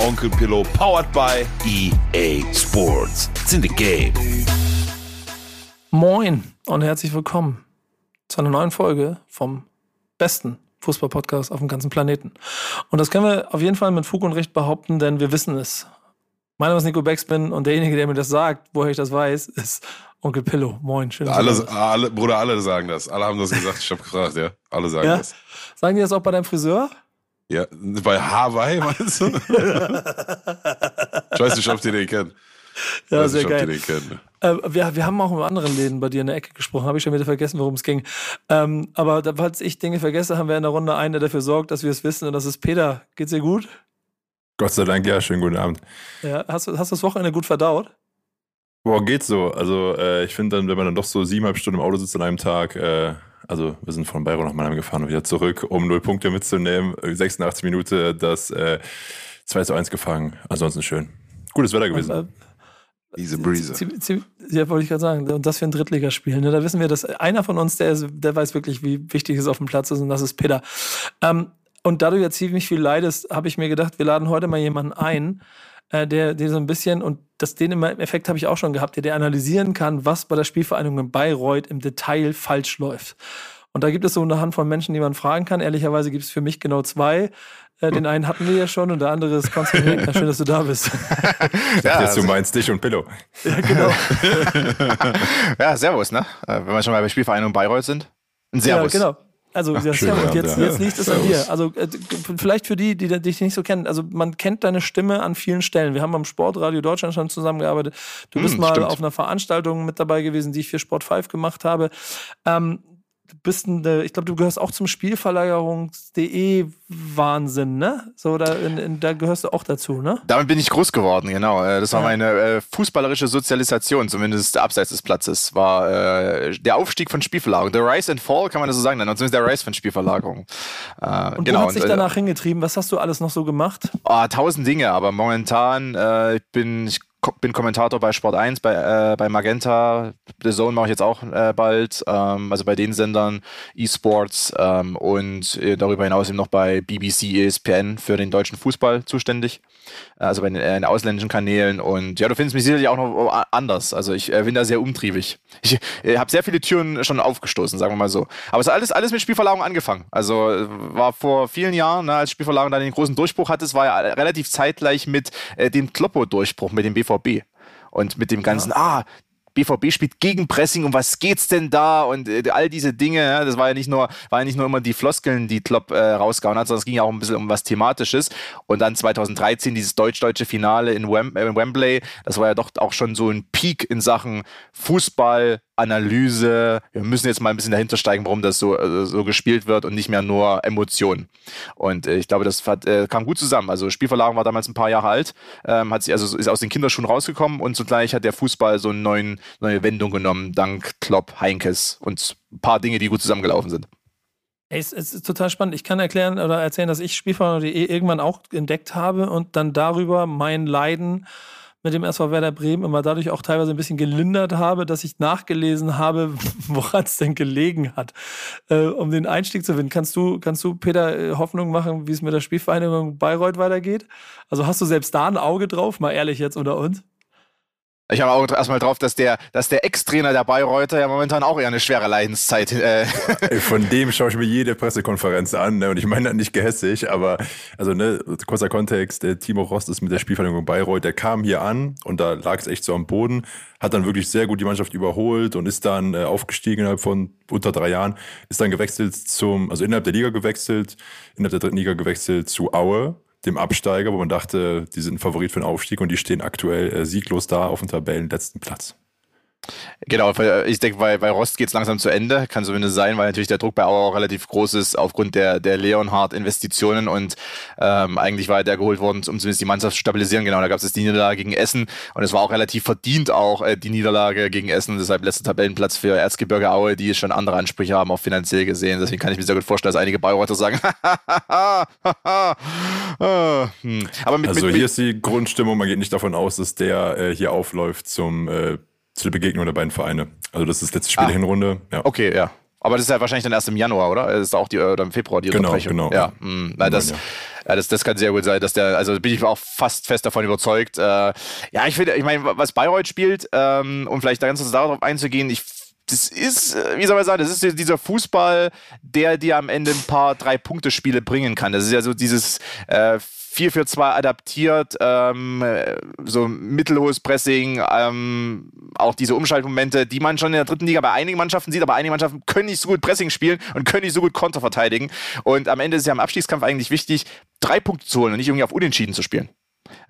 Onkel Pillow, powered by EA Sports. It's in the game. Moin und herzlich willkommen zu einer neuen Folge vom besten Fußball-Podcast auf dem ganzen Planeten. Und das können wir auf jeden Fall mit Fug und Recht behaupten, denn wir wissen es. Mein Name ist Nico Backspin und derjenige, der mir das sagt, woher ich das weiß, ist Onkel Pillow. Moin, schön. Alle, alle, Bruder, alle sagen das. Alle haben das gesagt. Ich habe gefragt, ja. Alle sagen ja? das. Sagen die das auch bei deinem Friseur? Ja, bei Hawaii, meinst du? ich weiß nicht, ob die den kennen. Ja, sehr nicht, geil. Äh, wir, wir haben auch in anderen Läden bei dir in der Ecke gesprochen, habe ich schon wieder vergessen, worum es ging. Ähm, aber falls ich Dinge vergesse, haben wir in der Runde einen, der dafür sorgt, dass wir es wissen und das ist Peter. Geht's dir gut? Gott sei Dank, ja, schönen guten Abend. Ja, hast du hast das Wochenende gut verdaut? Boah, geht so. Also äh, ich finde dann, wenn man dann doch so siebeneinhalb Stunden im Auto sitzt an einem Tag, äh, also wir sind von Bayreuth nach Mannheim gefahren und wieder zurück, um null Punkte mitzunehmen. 86 Minuten das äh, 2 zu 1 gefangen. Ansonsten schön. Gutes Wetter gewesen. Und, äh, Easy breezy. Ja, wollte ich gerade sagen. Und das für ein Drittligaspiel. Ne? Da wissen wir, dass einer von uns, der, ist, der weiß wirklich, wie wichtig es auf dem Platz ist, und das ist Peter. Ähm, und da du ja ziemlich viel leidest, habe ich mir gedacht, wir laden heute mal jemanden ein, äh, der, der so ein bisschen, und das den im Effekt habe ich auch schon gehabt, der, der analysieren kann, was bei der Spielvereinigung in Bayreuth im Detail falsch läuft. Und da gibt es so eine Handvoll Menschen, die man fragen kann. Ehrlicherweise gibt es für mich genau zwei. Äh, den einen hatten wir ja schon und der andere ist Konstantin Regner. Schön, dass du da bist. ja, Jetzt du meinst dich und Pillow. Ja, genau. ja, Servus, ne? Äh, wenn wir schon mal bei Spielvereinigung Bayreuth sind. Ein Servus. Ja, genau. Also Ach, schön, und jetzt, ja. jetzt liegt es an dir. Also äh, vielleicht für die, die dich nicht so kennen. Also man kennt deine Stimme an vielen Stellen. Wir haben am Sportradio Deutschland schon zusammengearbeitet. Du hm, bist hm, mal stimmt. auf einer Veranstaltung mit dabei gewesen, die ich für Sport 5 gemacht habe. Ähm, bist ein, ich glaube, du gehörst auch zum Spielverlagerungs.de Wahnsinn, ne? So, da, in, in, da gehörst du auch dazu, ne? Damit bin ich groß geworden, genau. Äh, das war ja. meine äh, fußballerische Sozialisation, zumindest abseits des Platzes, war äh, der Aufstieg von Spielverlagerung. Der Rise and Fall, kann man das so sagen, dann zumindest der Rise von Spielverlagerung. Äh, und genau. wo hat sich danach hingetrieben? Was hast du alles noch so gemacht? Oh, tausend Dinge, aber momentan, äh, ich bin, ich bin Kommentator bei Sport 1, bei, äh, bei Magenta, The Zone mache ich jetzt auch äh, bald, ähm, also bei den Sendern eSports ähm, und äh, darüber hinaus eben noch bei BBC ESPN für den deutschen Fußball zuständig, also bei den, äh, den ausländischen Kanälen und ja, du findest mich sicherlich auch noch anders, also ich äh, bin da sehr umtriebig. Ich äh, habe sehr viele Türen schon aufgestoßen, sagen wir mal so. Aber es hat alles, alles mit Spielverlagerung angefangen, also war vor vielen Jahren, ne, als Spielverlagerung dann den großen Durchbruch hatte, es war ja relativ zeitgleich mit dem Kloppo-Durchbruch, mit dem BV BVB. Und mit dem ganzen, ja. ah, BVB spielt gegen Pressing und was geht's denn da und äh, all diese Dinge, ja, das war ja nicht nur, war ja nicht nur immer die Floskeln, die Klopp äh, rausgehauen hat, sondern es ging ja auch ein bisschen um was Thematisches. Und dann 2013 dieses deutsch-deutsche Finale in, Wem äh, in Wembley, das war ja doch auch schon so ein Peak in Sachen Fußball, Analyse. Wir müssen jetzt mal ein bisschen dahinter steigen, warum das so, äh, so gespielt wird und nicht mehr nur Emotionen. Und äh, ich glaube, das hat, äh, kam gut zusammen. Also Spielverlagerung war damals ein paar Jahre alt, ähm, hat sich also ist aus den Kinderschuhen rausgekommen und zugleich hat der Fußball so eine neue Wendung genommen, dank Klopp, Heinkes und ein paar Dinge, die gut zusammengelaufen sind. Es, es ist total spannend. Ich kann erklären oder erzählen, dass ich Spielverlagerung.de irgendwann auch entdeckt habe und dann darüber mein Leiden mit dem SV Werder Bremen immer dadurch auch teilweise ein bisschen gelindert habe, dass ich nachgelesen habe, woran es denn gelegen hat, äh, um den Einstieg zu finden. Kannst du, kannst du, Peter, äh, Hoffnung machen, wie es mit der Spielvereinigung Bayreuth weitergeht? Also hast du selbst da ein Auge drauf, mal ehrlich jetzt unter uns? Ich habe auch erstmal drauf, dass der, dass der Ex-Trainer der Bayreuther ja momentan auch eher eine schwere Leidenszeit. Äh. Von dem schaue ich mir jede Pressekonferenz an, ne? Und ich meine nicht gehässig, aber also ne, kurzer Kontext, der Timo Rost ist mit der Spielvereinigung Bayreuth, der kam hier an und da lag es echt so am Boden, hat dann wirklich sehr gut die Mannschaft überholt und ist dann äh, aufgestiegen innerhalb von unter drei Jahren, ist dann gewechselt zum, also innerhalb der Liga gewechselt, innerhalb der dritten Liga gewechselt zu Aue dem Absteiger, wo man dachte, die sind Favorit für den Aufstieg und die stehen aktuell äh, sieglos da auf dem Tabellenletzten Platz. Genau, ich denke, bei, bei Rost geht es langsam zu Ende. Kann zumindest sein, weil natürlich der Druck bei Auer auch relativ groß ist aufgrund der, der Leonhard-Investitionen und ähm, eigentlich war der geholt worden, um zumindest die Mannschaft zu stabilisieren. Genau, da gab es die Niederlage gegen Essen und es war auch relativ verdient auch äh, die Niederlage gegen Essen. Deshalb letzter Tabellenplatz für Erzgebirge Aue, die schon andere Ansprüche haben, auch finanziell gesehen. Deswegen kann ich mir sehr gut vorstellen, dass einige Bayreuther sagen, hm. Aber mit, also mit, hier ist die Grundstimmung, man geht nicht davon aus, dass der äh, hier aufläuft zum äh, zu der Begegnung der beiden Vereine. Also das ist das letzte Spiel ah. der Hinrunde. Ja. Okay, ja. Aber das ist ja wahrscheinlich dann erst im Januar, oder? Das ist auch die, oder im Februar die genau, Unterbrechung. Genau, ja. Mhm. Na, das, ja, das, das kann sehr gut sein, dass der, also bin ich auch fast fest davon überzeugt. Äh, ja, ich finde, ich meine, was Bayreuth spielt, ähm, um vielleicht da ganz kurz darauf einzugehen, ich das ist, äh, wie soll man sagen, das ist dieser Fußball, der dir am Ende ein paar Drei-Punkte-Spiele bringen kann. Das ist ja so dieses äh, 4 für 2 adaptiert, ähm, so mittelhohes Pressing, ähm, auch diese Umschaltmomente, die man schon in der dritten Liga bei einigen Mannschaften sieht, aber einige Mannschaften können nicht so gut Pressing spielen und können nicht so gut Konter verteidigen. Und am Ende ist ja im Abstiegskampf eigentlich wichtig, drei Punkte zu holen und nicht irgendwie auf Unentschieden zu spielen.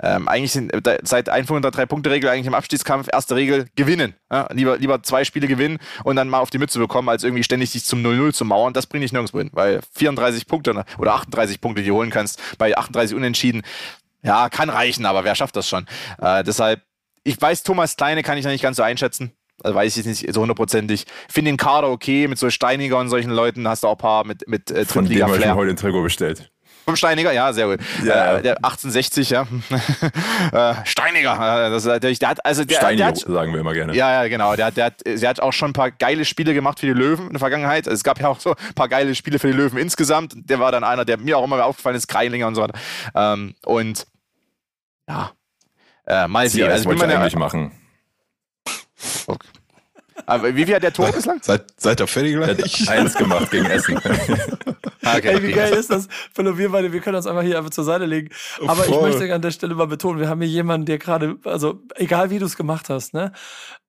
Ähm, eigentlich sind äh, seit Einführung der Drei-Punkte-Regel eigentlich im Abstiegskampf erste Regel gewinnen. Ja? Lieber, lieber zwei Spiele gewinnen und dann mal auf die Mütze bekommen, als irgendwie ständig dich zum 0-0 zu mauern. Das bringt dich nirgendwo hin, weil 34 Punkte oder 38 Punkte, die holen kannst, bei 38 Unentschieden, ja, kann reichen, aber wer schafft das schon? Äh, deshalb, ich weiß, Thomas Kleine kann ich noch nicht ganz so einschätzen. Also weiß ich nicht so hundertprozentig. Finde den Kader okay, mit so Steiniger und solchen Leuten hast du auch ein paar mit, mit äh, Von dem habe ich mir heute den Trigger bestellt. Vom Steiniger, ja, sehr gut. Ja. Äh, der 1860, ja. äh, Steiniger, äh, das, der, der hat, also der, Steinio, der hat, sagen wir immer gerne. Ja, ja, genau. Der, der, hat, der hat auch schon ein paar geile Spiele gemacht für die Löwen in der Vergangenheit. Also es gab ja auch so ein paar geile Spiele für die Löwen insgesamt. Der war dann einer, der mir auch immer aufgefallen ist, Kreilinger und so weiter. Ähm, und ja, äh, mal sehen. Also, ich bin meine, eigentlich machen. Okay. Aber wie viel hat der Tor bislang? Seid, seid ihr fertig gleich? Eins gemacht gegen Essen. okay, Ey, wie geil ist das? Philipp, wir beide, wir können uns einfach hier einfach zur Seite legen. Aber Voll. ich möchte an der Stelle mal betonen, wir haben hier jemanden, der gerade, also egal wie du es gemacht hast, ne?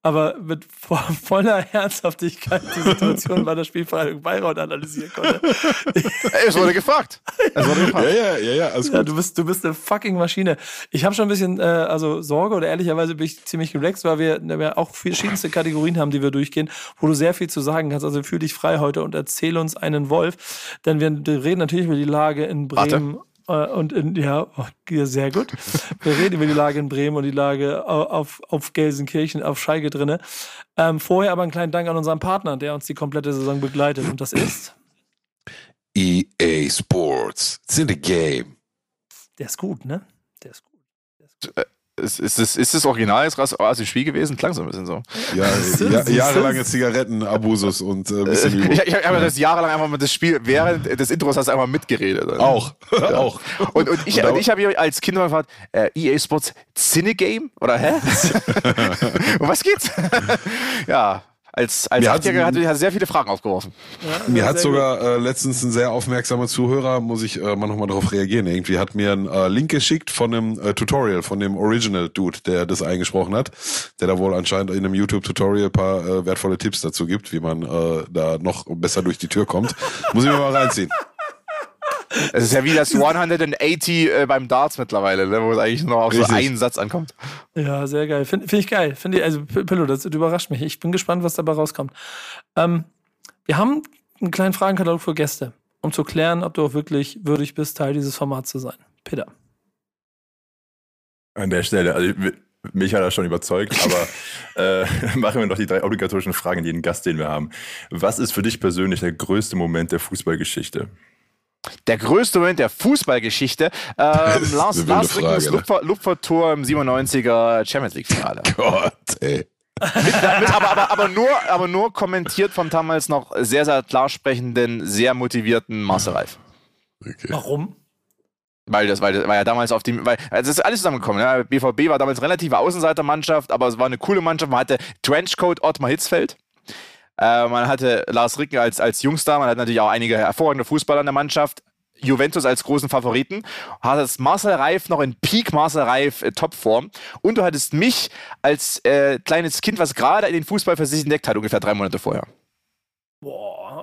aber mit voller Herzhaftigkeit die Situation bei der Spielvereinigung Bayreuth analysieren konnte. es wurde gefragt. Es wurde gefragt. Ja, ja, ja, ja, alles gut. Ja, du, bist, du bist eine fucking Maschine. Ich habe schon ein bisschen äh, also Sorge oder ehrlicherweise bin ich ziemlich relaxed, weil wir, wir auch verschiedenste Kategorien haben, die wir durchgehen, wo du sehr viel zu sagen kannst. Also fühl dich frei heute und erzähl uns einen Wolf. Denn wir reden natürlich über die Lage in Bremen. Warte. Äh, und in, ja, sehr gut. Wir reden über die Lage in Bremen und die Lage auf, auf Gelsenkirchen, auf Scheige drinne. Ähm, vorher aber einen kleinen Dank an unseren Partner, der uns die komplette Saison begleitet. Und das ist EA Sports. It's in the game. Der ist gut, ne? Der ist gut. Der ist gut. Äh, ist, ist, das, ist das Original jetzt aus dem Spiel gewesen? Klang so ein bisschen so. Ja, ja jahrelange Zigarettenabusus und äh, ein bisschen Übung. Ich, ich habe das jahrelang einfach mal das Spiel, während des Intros hast du einfach mitgeredet. Auch. Ja. auch. Und, und ich, und ich habe hier als Kind mal gefragt, äh, EA Sports Cinegame? Oder hä? um was geht's? ja, als, als Achtjähriger hat er sehr viele Fragen aufgeworfen. Ja, mir hat sogar äh, letztens ein sehr aufmerksamer Zuhörer, muss ich äh, mal nochmal darauf reagieren, irgendwie hat mir einen äh, Link geschickt von einem äh, Tutorial, von dem Original Dude, der das eingesprochen hat, der da wohl anscheinend in einem YouTube-Tutorial paar äh, wertvolle Tipps dazu gibt, wie man äh, da noch besser durch die Tür kommt. muss ich mir mal reinziehen. Es ist ja wie das 180 äh, beim Darts mittlerweile, ne, wo es eigentlich nur auf Richtig. so einen Satz ankommt. Ja, sehr geil. Finde find ich geil. Find ich, also, Pillow, das, das, überrascht mich. Ich bin gespannt, was dabei rauskommt. Ähm, wir haben einen kleinen Fragenkatalog für Gäste, um zu klären, ob du auch wirklich würdig bist, Teil dieses Formats zu sein. Peter. An der Stelle, also mich hat er schon überzeugt, aber äh, machen wir noch die drei obligatorischen Fragen an jeden Gast, den wir haben. Was ist für dich persönlich der größte Moment der Fußballgeschichte? Der größte Moment der Fußballgeschichte. Ähm, Lars, Lars Rickens Lupfer, Lupfertor im 97er Champions League-Finale. Gott, ey. mit, mit, aber, aber, aber, nur, aber nur kommentiert vom damals noch sehr, sehr klar sprechenden, sehr motivierten Marcel Reif. Okay. Warum? Weil das, weil das war ja damals auf dem, weil also das ist alles zusammengekommen. Ja. BVB war damals relative Außenseitermannschaft, aber es war eine coole Mannschaft. Man hatte Trenchcoat Ottmar Hitzfeld. Äh, man hatte Lars Ricken als, als Jungstar, man hat natürlich auch einige hervorragende Fußballer in der Mannschaft. Juventus als großen Favoriten, hattest Marcel Reif noch in Peak Marcel Reif äh, Topform und du hattest mich als äh, kleines Kind, was gerade in den Fußball für sich entdeckt hat, ungefähr drei Monate vorher.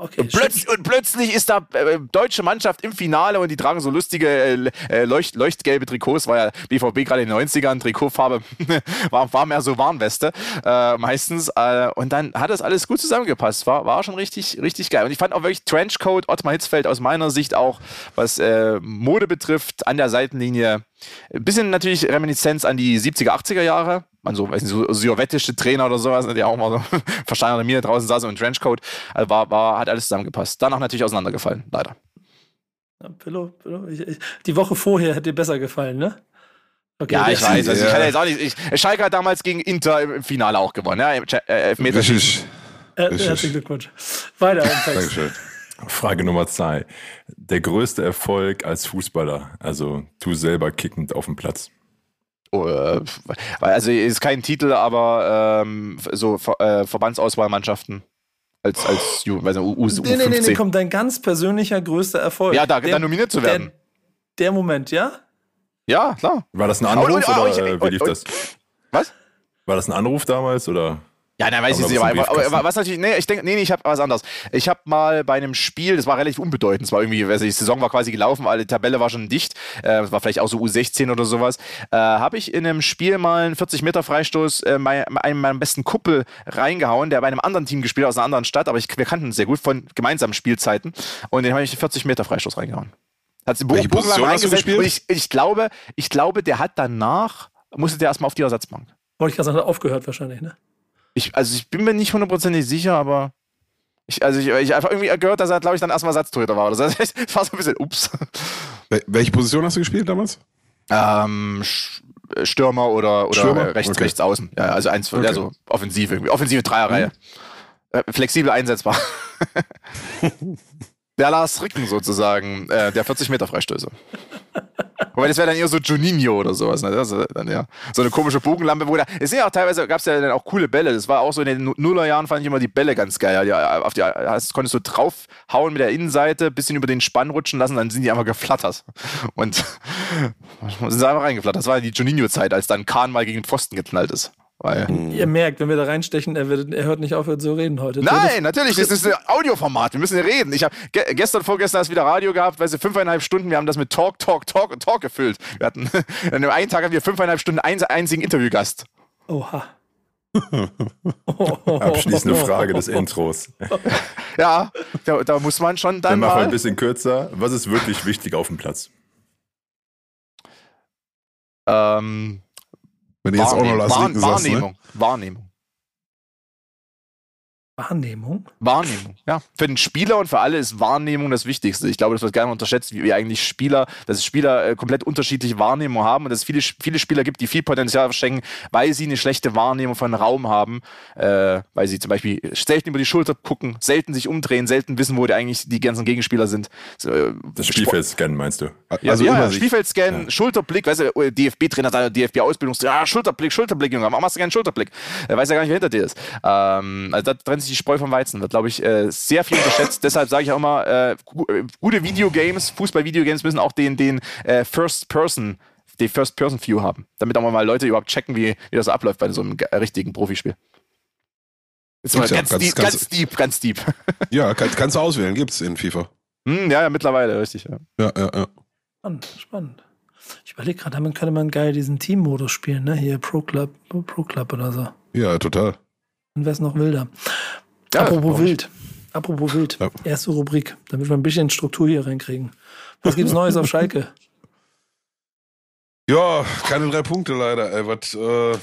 Okay. Und, plötz und, plötzlich ist da äh, deutsche Mannschaft im Finale und die tragen so lustige äh, äh leucht leuchtgelbe Trikots. War ja BVB gerade in den 90ern, Trikotfarbe war, war mehr so Warnweste äh, meistens. Äh, und dann hat das alles gut zusammengepasst. War, war schon richtig, richtig geil. Und ich fand auch wirklich Trenchcoat Ottmar Hitzfeld aus meiner Sicht auch, was äh, Mode betrifft, an der Seitenlinie. Ein bisschen natürlich Reminiszenz an die 70er, 80er Jahre man so, weiß nicht, so sowjetische Trainer oder sowas, ne, der auch mal so versteinerte Mine draußen saß und im Trenchcoat, also war, war, hat alles zusammengepasst. Danach natürlich auseinandergefallen, leider. Ja, Pillow, Pillow, ich, ich, die Woche vorher hätte dir besser gefallen, ne? Okay, ja, ich weiß. Also ich kann jetzt auch nicht. Ich, Schalke hat damals gegen Inter im Finale auch gewonnen. Ja, äh, Elfmeter. Richtig. Äh, herzlichen Glückwunsch. Weiter im Text. Dankeschön. Frage Nummer zwei. Der größte Erfolg als Fußballer, also du selber kickend auf dem Platz. Oh, äh, also ist kein Titel, aber ähm, so äh, Verbandsauswahlmannschaften als als U, weiß nicht, U, U, nee, nee, nee, nee, kommt dein ganz persönlicher größter Erfolg. Ja, da, der, da nominiert zu werden. Der, der, Moment, ja? Ja, klar. War das ein Anruf oh, oh, oder oh, wie lief das? Was? War das ein Anruf damals oder? Ja, dann weiß ich nicht. Aber, aber, was natürlich, nee, ich denke, nee, nee, ich habe was anderes. Ich habe mal bei einem Spiel, das war relativ unbedeutend, es war irgendwie, weiß ich, die Saison war quasi gelaufen, alle Tabelle war schon dicht, äh, es war vielleicht auch so U16 oder sowas, äh, habe ich in einem Spiel mal einen 40 Meter Freistoß äh, mein, einem meinem besten Kuppel reingehauen, der bei einem anderen Team gespielt hat, aus einer anderen Stadt, aber ich, wir kannten sehr gut von gemeinsamen Spielzeiten und den habe ich 40 Meter Freistoß reingehauen. Hat den Bogen, Bogen reingesetzt und ich, ich glaube, ich glaube, der hat danach, musste der erstmal auf die Ersatzbank. Wollte ich gerade sagen, aufgehört wahrscheinlich, ne? Ich, also ich bin mir nicht hundertprozentig sicher, aber ich, also ich, ich einfach irgendwie gehört, dass er, glaube ich, dann erstmal Ersatztorhüter war. Das war so ein bisschen ups. Welche Position hast du gespielt damals? Ähm, Stürmer oder, oder Stürmer? rechts, okay. rechts außen. Ja, also eins okay. also offensive irgendwie. Offensive Dreierreihe. Mhm. Äh, flexibel einsetzbar. der Lars Ricken sozusagen, äh, der 40 Meter Freistöße. Wobei das wäre dann eher so Juninho oder sowas. Ne? Das dann ja so eine komische Bogenlampe, wo da. Es sind ja auch teilweise, gab es ja dann auch coole Bälle. Das war auch so in den Nullerjahren, fand ich immer die Bälle ganz geil. Ja, auf die, das konntest du draufhauen mit der Innenseite, bisschen über den Spann rutschen lassen, dann sind die einfach geflattert. Und sind sie einfach reingeflattert. Das war die Juninho-Zeit, als dann Kahn mal gegen den Pfosten geknallt ist. Weil Ihr merkt, wenn wir da reinstechen, er, wird, er hört nicht aufhören zu reden heute. Nein, natürlich, das ist ein Audioformat. Wir müssen ja reden. Ich habe ge gestern, vorgestern erst wieder Radio gehabt, weil sie fünfeinhalb Stunden, wir haben das mit Talk, Talk, Talk und Talk gefüllt. Wir hatten, an dem einen Tag haben wir fünfeinhalb Stunden einen einzigen Interviewgast. Oha. Abschließende Frage des Intros. ja, da, da, muss man schon dann. Dann machen wir ein bisschen kürzer. Was ist wirklich wichtig auf dem Platz? Ähm, wenn du jetzt auch noch Lars Wahr Wahrnehmung. Ne? Wahrnehmung. Wahrnehmung? Wahrnehmung, ja. Für den Spieler und für alle ist Wahrnehmung das Wichtigste. Ich glaube, das wird gerne unterschätzt, wie, eigentlich Spieler, dass Spieler äh, komplett unterschiedliche Wahrnehmung haben und dass es viele, viele Spieler gibt, die viel Potenzial verschenken, weil sie eine schlechte Wahrnehmung von Raum haben, äh, weil sie zum Beispiel selten über die Schulter gucken, selten sich umdrehen, selten wissen, wo die eigentlich die ganzen Gegenspieler sind. So, äh, das Spielfeld scannen, meinst du? Ja, also ja, Spielfeld scannen, ja. Schulterblick, weißt du, DFB-Trainer, DFB-Ausbildungstrainer, ah, Schulterblick, Schulterblick, Junge, warum machst du keinen Schulterblick? Er weiß ja gar nicht, wer hinter dir ist. Ähm, also da trennt sich die Spreu vom Weizen. Wird, glaube ich, äh, sehr viel unterschätzt. Deshalb sage ich auch immer, äh, äh, gute Videogames, Fußball-Videogames müssen auch den, den äh, First-Person, die First-Person-View haben. Damit auch mal Leute überhaupt checken, wie, wie das abläuft bei so einem richtigen Profispiel. Jetzt mal ganz, ja, deep, ganz, ganz, deep, ganz deep. Ja, kann, kannst du auswählen, gibt es in FIFA. Hm, ja, ja, mittlerweile, richtig. Ja, ja, ja. ja. Spannend, spannend. Ich überlege gerade, damit könnte man geil diesen Team-Modus spielen, ne? Hier Pro Club, Pro Club oder so. Ja, total. Dann wäre es noch wilder. Ja, Apropos wild. Apropos wild. Ja. Erste Rubrik, damit wir ein bisschen Struktur hier reinkriegen. Was gibt's Neues auf Schalke? Ja, keine drei Punkte leider, ey, was äh,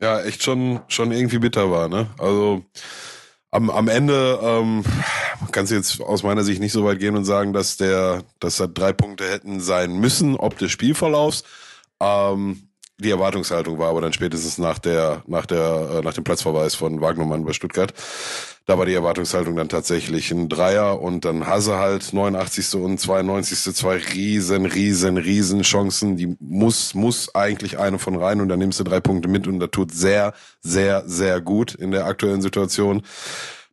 ja echt schon, schon irgendwie bitter war, ne? Also am, am Ende ähm, kannst du jetzt aus meiner Sicht nicht so weit gehen und sagen, dass der, dass da drei Punkte hätten sein müssen, ob des Spielverlaufs. Ähm, die Erwartungshaltung war aber dann spätestens nach der, nach der, äh, nach dem Platzverweis von Wagnermann bei Stuttgart. Da war die Erwartungshaltung dann tatsächlich ein Dreier und dann Hasse halt 89. und 92. zwei riesen, riesen, riesen Chancen. Die muss, muss eigentlich eine von rein und dann nimmst du drei Punkte mit und da tut sehr, sehr, sehr gut in der aktuellen Situation.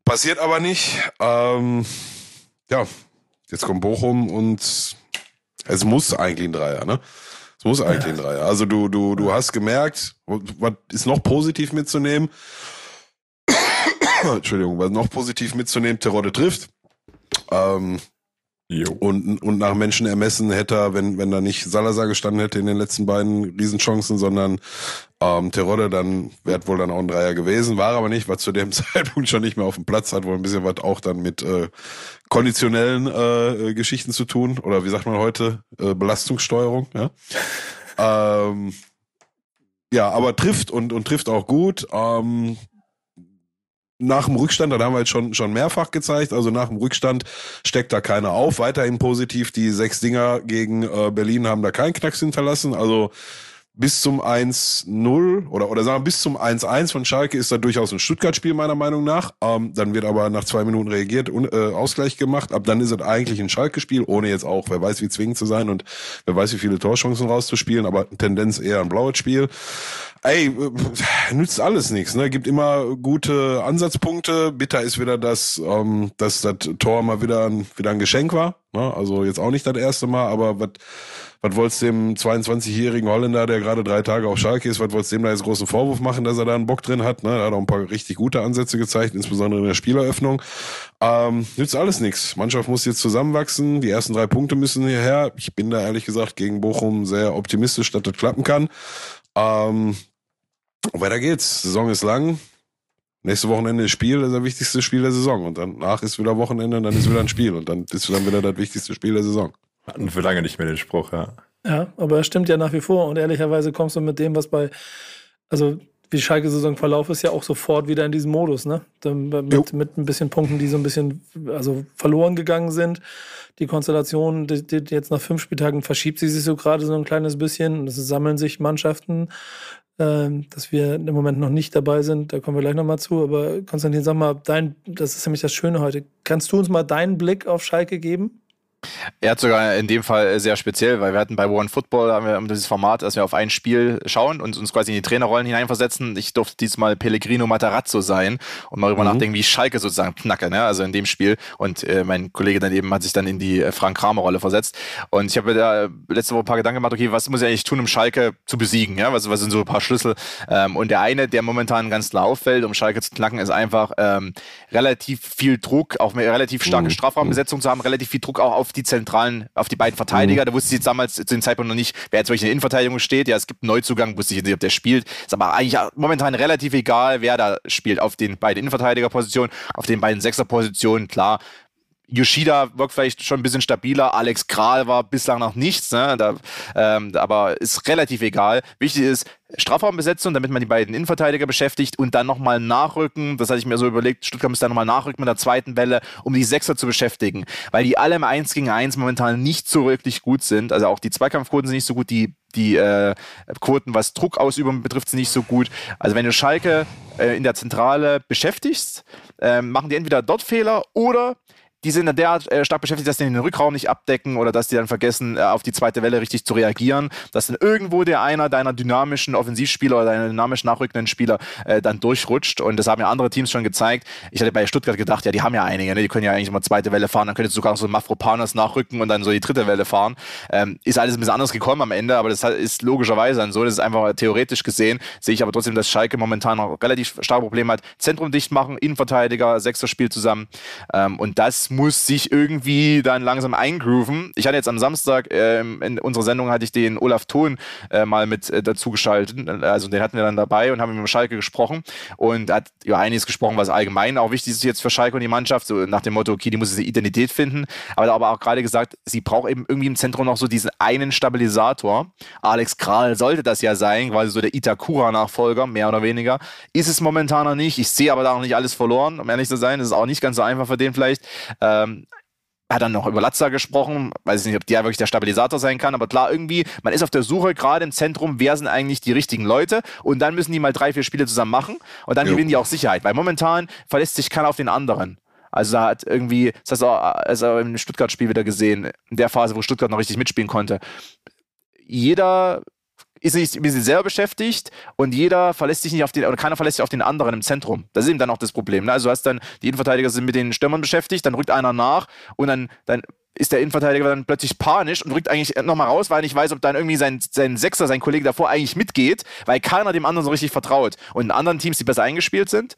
Passiert aber nicht. Ähm, ja, jetzt kommt Bochum und es muss eigentlich ein Dreier, ne? Es muss eigentlich ein Dreier. Also du, du, du hast gemerkt, was ist noch positiv mitzunehmen? Entschuldigung, was noch positiv mitzunehmen, Terodde trifft. Ähm, und, und nach Menschen ermessen hätte er, wenn, wenn da nicht Salazar gestanden hätte in den letzten beiden Riesenchancen, sondern ähm, Terodde, dann wäre wohl dann auch ein Dreier gewesen. War aber nicht, war zu dem Zeitpunkt schon nicht mehr auf dem Platz, hat wohl ein bisschen was auch dann mit äh, konditionellen äh, Geschichten zu tun. Oder wie sagt man heute? Äh, Belastungssteuerung, ja. ähm, ja, aber trifft und, und trifft auch gut. Ähm, nach dem Rückstand, das haben wir jetzt schon, schon mehrfach gezeigt, also nach dem Rückstand steckt da keiner auf. Weiterhin positiv, die sechs Dinger gegen äh, Berlin haben da keinen Knacks hinterlassen. Also bis zum 1-0 oder, oder sagen wir bis zum 1-1 von Schalke ist da durchaus ein Stuttgart-Spiel meiner Meinung nach. Ähm, dann wird aber nach zwei Minuten reagiert und äh, Ausgleich gemacht. Ab dann ist es eigentlich ein Schalke-Spiel, ohne jetzt auch, wer weiß wie zwingend zu sein und wer weiß wie viele Torchancen rauszuspielen, aber Tendenz eher ein blaues Spiel. Ey, äh, nützt alles nichts, ne? Gibt immer gute Ansatzpunkte. Bitter ist wieder, dass, ähm, dass das Tor mal wieder ein, wieder ein Geschenk war. Ne? Also jetzt auch nicht das erste Mal, aber was was wollt's dem 22-jährigen Holländer, der gerade drei Tage auf Schalke ist, was wollt's dem da jetzt großen Vorwurf machen, dass er da einen Bock drin hat? Ne? Er hat auch ein paar richtig gute Ansätze gezeigt, insbesondere in der Spieleröffnung. Ähm, nützt alles nichts. Mannschaft muss jetzt zusammenwachsen. Die ersten drei Punkte müssen hierher. Ich bin da ehrlich gesagt gegen Bochum sehr optimistisch, dass das klappen kann. Ähm, weiter geht's. Saison ist lang. Nächste Wochenende ist Spiel, das ist das wichtigste Spiel der Saison. Und danach ist wieder Wochenende und dann ist wieder ein Spiel. Und dann ist dann wieder das wichtigste Spiel der Saison. Hatten wir lange nicht mehr den Spruch, ja. Ja, aber er stimmt ja nach wie vor. Und ehrlicherweise kommst du mit dem, was bei, also wie Schalke-Saison verlauf ist, ja auch sofort wieder in diesen Modus, ne? Mit, mit ein bisschen Punkten, die so ein bisschen also verloren gegangen sind. Die Konstellation, die, die jetzt nach fünf Spieltagen verschiebt sie sich so gerade so ein kleines bisschen. Es sammeln sich Mannschaften, dass wir im Moment noch nicht dabei sind. Da kommen wir gleich nochmal zu. Aber Konstantin, sag mal, dein, das ist nämlich das Schöne heute. Kannst du uns mal deinen Blick auf Schalke geben? Er hat sogar in dem Fall sehr speziell, weil wir hatten bei One Football haben wir dieses Format, dass wir auf ein Spiel schauen und uns quasi in die Trainerrollen hineinversetzen. Ich durfte diesmal Pellegrino Matarazzo sein und mal darüber mhm. nachdenken, wie ich Schalke sozusagen knacke, ne? also in dem Spiel. Und äh, mein Kollege daneben hat sich dann in die äh, Frank Kramer Rolle versetzt. Und ich habe mir da letzte Woche ein paar Gedanken gemacht, okay, was muss ich eigentlich tun, um Schalke zu besiegen? Ja? Was, was sind so ein paar Schlüssel? Ähm, und der eine, der momentan ganz klar auffällt, um Schalke zu knacken, ist einfach ähm, relativ viel Druck, auch relativ starke mhm. Strafraumbesetzung zu haben, relativ viel Druck auch auf die zentralen, auf die beiden Verteidiger. Mhm. Da wusste ich jetzt damals zu dem Zeitpunkt noch nicht, wer jetzt wirklich in der Innenverteidigung steht. Ja, es gibt einen Neuzugang, wusste ich jetzt nicht, ob der spielt. Ist aber eigentlich momentan relativ egal, wer da spielt. Auf den beiden Innenverteidigerpositionen, auf den beiden Sechserpositionen, klar. Yoshida wirkt vielleicht schon ein bisschen stabiler. Alex Kral war bislang noch nichts, ne? da, ähm, aber ist relativ egal. Wichtig ist, Strafraumbesetzung, damit man die beiden Innenverteidiger beschäftigt und dann nochmal nachrücken. Das hatte ich mir so überlegt. Stuttgart muss dann nochmal nachrücken mit der zweiten Welle, um die Sechser zu beschäftigen, weil die alle im 1 gegen 1 momentan nicht so wirklich gut sind. Also auch die Zweikampfquoten sind nicht so gut, die, die äh, Quoten, was Druckausübung betrifft, sind nicht so gut. Also wenn du Schalke äh, in der Zentrale beschäftigst, äh, machen die entweder dort Fehler oder die sind dann derart äh, stark beschäftigt, dass die den Rückraum nicht abdecken oder dass die dann vergessen, äh, auf die zweite Welle richtig zu reagieren, dass dann irgendwo der einer deiner dynamischen Offensivspieler oder deiner dynamisch nachrückenden Spieler äh, dann durchrutscht und das haben ja andere Teams schon gezeigt. Ich hatte bei Stuttgart gedacht, ja, die haben ja einige, ne? die können ja eigentlich immer zweite Welle fahren, dann könnte sogar noch so Mafropanos nachrücken und dann so die dritte Welle fahren. Ähm, ist alles ein bisschen anders gekommen am Ende, aber das ist logischerweise dann so, das ist einfach theoretisch gesehen, sehe ich aber trotzdem, dass Schalke momentan noch relativ starke Probleme hat. Zentrum dicht machen, Innenverteidiger, Sechser Spiel zusammen ähm, und das muss sich irgendwie dann langsam eingrooven. Ich hatte jetzt am Samstag äh, in unserer Sendung hatte ich den Olaf Thon äh, mal mit äh, dazu geschaltet. Also den hatten wir dann dabei und haben mit Schalke gesprochen und hat über einiges gesprochen, was allgemein auch wichtig ist jetzt für Schalke und die Mannschaft, so nach dem Motto, okay, die muss diese Identität finden. Aber aber auch gerade gesagt, sie braucht eben irgendwie im Zentrum noch so diesen einen Stabilisator. Alex Kral sollte das ja sein, quasi so der Itakura-Nachfolger, mehr oder weniger. Ist es momentan noch nicht. Ich sehe aber da noch nicht alles verloren, um ehrlich zu sein. Das ist auch nicht ganz so einfach für den vielleicht. Ähm, er hat dann noch über Latza gesprochen, weiß ich nicht, ob der wirklich der Stabilisator sein kann, aber klar, irgendwie, man ist auf der Suche gerade im Zentrum, wer sind eigentlich die richtigen Leute und dann müssen die mal drei, vier Spiele zusammen machen und dann jo. gewinnen die auch Sicherheit, weil momentan verlässt sich keiner auf den anderen. Also da hat irgendwie, das hast du auch also im Stuttgart-Spiel wieder gesehen, in der Phase, wo Stuttgart noch richtig mitspielen konnte. Jeder ist ein bisschen selber beschäftigt und jeder verlässt sich nicht auf den, oder keiner verlässt sich auf den anderen im Zentrum. Das ist eben dann auch das Problem. Ne? Also du hast dann, die Innenverteidiger sind mit den Stürmern beschäftigt, dann rückt einer nach und dann, dann ist der Innenverteidiger dann plötzlich panisch und rückt eigentlich nochmal raus, weil er nicht weiß, ob dann irgendwie sein, sein Sechser, sein Kollege davor eigentlich mitgeht, weil keiner dem anderen so richtig vertraut. Und in anderen Teams, die besser eingespielt sind,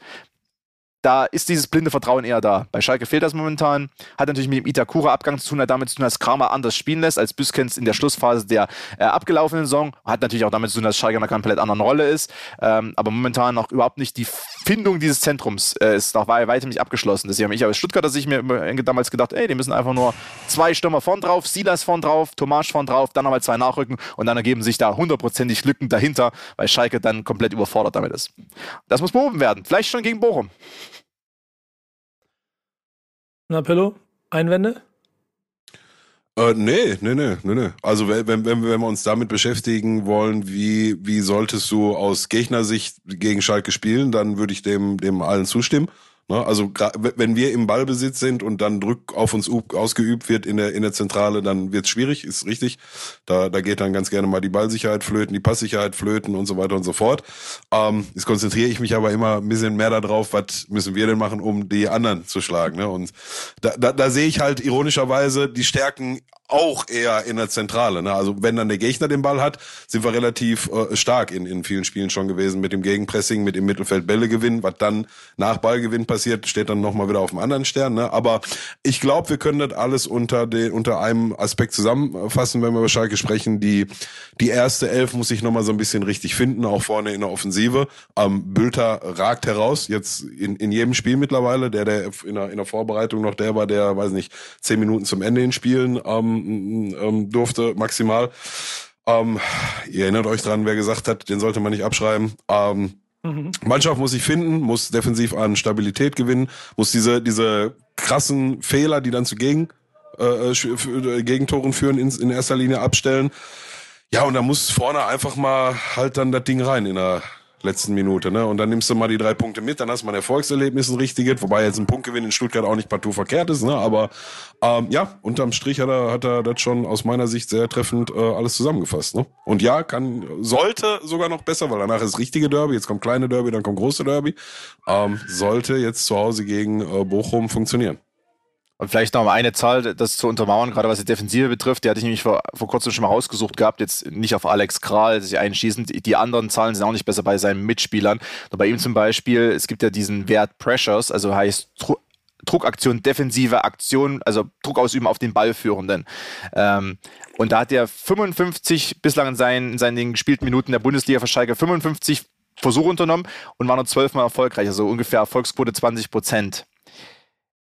da ist dieses blinde Vertrauen eher da. Bei Schalke fehlt das momentan. Hat natürlich mit dem Itakura-Abgang zu tun, hat damit zu tun, dass Kramer anders spielen lässt als Büskens in der Schlussphase der äh, abgelaufenen Saison. Hat natürlich auch damit zu tun, dass Schalke in einer komplett anderen Rolle ist. Ähm, aber momentan noch überhaupt nicht die Findung dieses Zentrums äh, ist noch weitem nicht abgeschlossen. Deswegen habe ich als Stuttgarter sich mir damals gedacht, ey, die müssen einfach nur zwei Stürmer vorn drauf, Silas vorn drauf, Tomasch vorn drauf, dann nochmal zwei nachrücken und dann ergeben sich da hundertprozentig Lücken dahinter, weil Schalke dann komplett überfordert damit ist. Das muss behoben werden. Vielleicht schon gegen Bochum. Na, Pillow, Einwände? Äh, nee, nee, nee, nee, nee. Also wenn, wenn, wenn wir uns damit beschäftigen wollen, wie, wie solltest du aus Gegnersicht gegen Schalke spielen, dann würde ich dem, dem allen zustimmen. Ne? Also wenn wir im Ballbesitz sind und dann Druck auf uns ausgeübt wird in der, in der Zentrale, dann wird es schwierig, ist richtig. Da, da geht dann ganz gerne mal die Ballsicherheit flöten, die Passsicherheit flöten und so weiter und so fort. Ähm, jetzt konzentriere ich mich aber immer ein bisschen mehr darauf, was müssen wir denn machen, um die anderen zu schlagen. Ne? Und da, da, da sehe ich halt ironischerweise die Stärken auch eher in der Zentrale. Ne? Also wenn dann der Gegner den Ball hat, sind wir relativ äh, stark in, in vielen Spielen schon gewesen mit dem Gegenpressing, mit dem Mittelfeld Bälle gewinnen. Was dann nach Ballgewinn passiert, steht dann nochmal wieder auf dem anderen Stern. Ne? Aber ich glaube, wir können das alles unter, den, unter einem Aspekt zusammenfassen, wenn wir über Schalke sprechen. Die, die erste Elf muss sich nochmal so ein bisschen richtig finden, auch vorne in der Offensive. Ähm, Bülter ragt heraus, jetzt in, in jedem Spiel mittlerweile. Der, der in der, in der Vorbereitung noch der war, der, weiß nicht, zehn Minuten zum Ende in Spielen ähm, ähm, durfte, maximal. Ähm, ihr erinnert euch dran, wer gesagt hat, den sollte man nicht abschreiben. Ähm, mhm. Mannschaft muss sich finden, muss defensiv an Stabilität gewinnen, muss diese, diese krassen Fehler, die dann zu Gegen, äh, äh Gegentoren führen, in, in erster Linie abstellen. Ja, und da muss vorne einfach mal halt dann das Ding rein in der letzten Minute. Ne? Und dann nimmst du mal die drei Punkte mit, dann hast du mal ein Erfolgserlebnis, ein richtiges, wobei jetzt ein Punktgewinn in Stuttgart auch nicht partout verkehrt ist. Ne? Aber ähm, ja, unterm Strich hat er, hat er das schon aus meiner Sicht sehr treffend äh, alles zusammengefasst. Ne? Und ja, kann sollte sogar noch besser, weil danach ist richtige Derby, jetzt kommt kleine Derby, dann kommt große Derby. Ähm, sollte jetzt zu Hause gegen äh, Bochum funktionieren. Und vielleicht noch mal eine Zahl, das zu untermauern, gerade was die Defensive betrifft, die hatte ich nämlich vor, vor kurzem schon mal rausgesucht gehabt, jetzt nicht auf Alex Kral sich einschießen. Die anderen Zahlen sind auch nicht besser bei seinen Mitspielern. Nur bei ihm zum Beispiel, es gibt ja diesen Wert Pressures, also heißt Druckaktion, defensive Aktion, also Druck ausüben auf den Ballführenden. Ähm, und da hat er 55 bislang in seinen, in seinen gespielten Minuten der Bundesliga für Schalke 55 Versuche unternommen und war nur zwölfmal erfolgreich, also ungefähr Erfolgsquote 20 Prozent.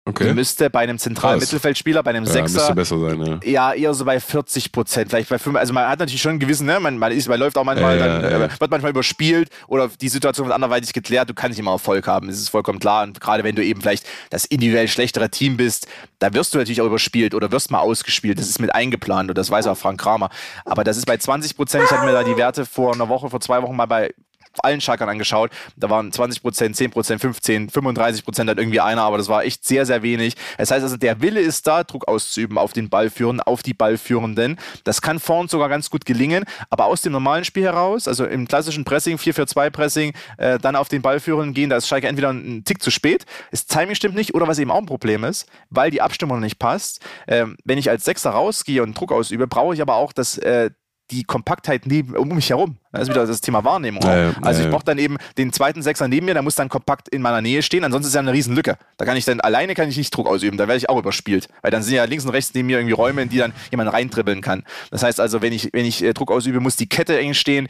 Okay. Müsste bei einem zentralen Krass. Mittelfeldspieler, bei einem ja, Sechser, besser sein, ja. ja. eher so bei 40 Prozent, vielleicht bei 5, also man hat natürlich schon einen gewissen, ne, man, man, ist, man läuft auch manchmal, ja, dann, ja, wird manchmal überspielt oder die Situation wird anderweitig geklärt, du kannst nicht immer Erfolg haben, das ist vollkommen klar und gerade wenn du eben vielleicht das individuell schlechtere Team bist, da wirst du natürlich auch überspielt oder wirst mal ausgespielt, das ist mit eingeplant und das weiß auch Frank Kramer, aber das ist bei 20 Prozent, ich hatte mir da die Werte vor einer Woche, vor zwei Wochen mal bei allen Schalkern angeschaut. Da waren 20 Prozent, 10 Prozent, 15, 35 Prozent hat irgendwie einer, aber das war echt sehr, sehr wenig. Das heißt also, der Wille ist da, Druck auszuüben auf den Ballführenden, auf die Ballführenden. Das kann vorn sogar ganz gut gelingen, aber aus dem normalen Spiel heraus, also im klassischen Pressing, 4-4-2 Pressing, äh, dann auf den Ballführenden gehen, da ist Schalke entweder ein Tick zu spät, das Timing stimmt nicht oder was eben auch ein Problem ist, weil die Abstimmung nicht passt. Ähm, wenn ich als Sechser rausgehe und Druck ausübe, brauche ich aber auch das äh, die Kompaktheit neben, um mich herum. Das ist wieder das Thema Wahrnehmung. Ja, also ich brauche dann eben den zweiten Sechser neben mir, der muss dann kompakt in meiner Nähe stehen, ansonsten ist ja eine riesen Lücke. Da kann ich dann, alleine kann ich nicht Druck ausüben, da werde ich auch überspielt. Weil dann sind ja links und rechts neben mir irgendwie Räume, in die dann jemand reintribbeln kann. Das heißt also, wenn ich, wenn ich äh, Druck ausübe, muss die Kette eng stehen,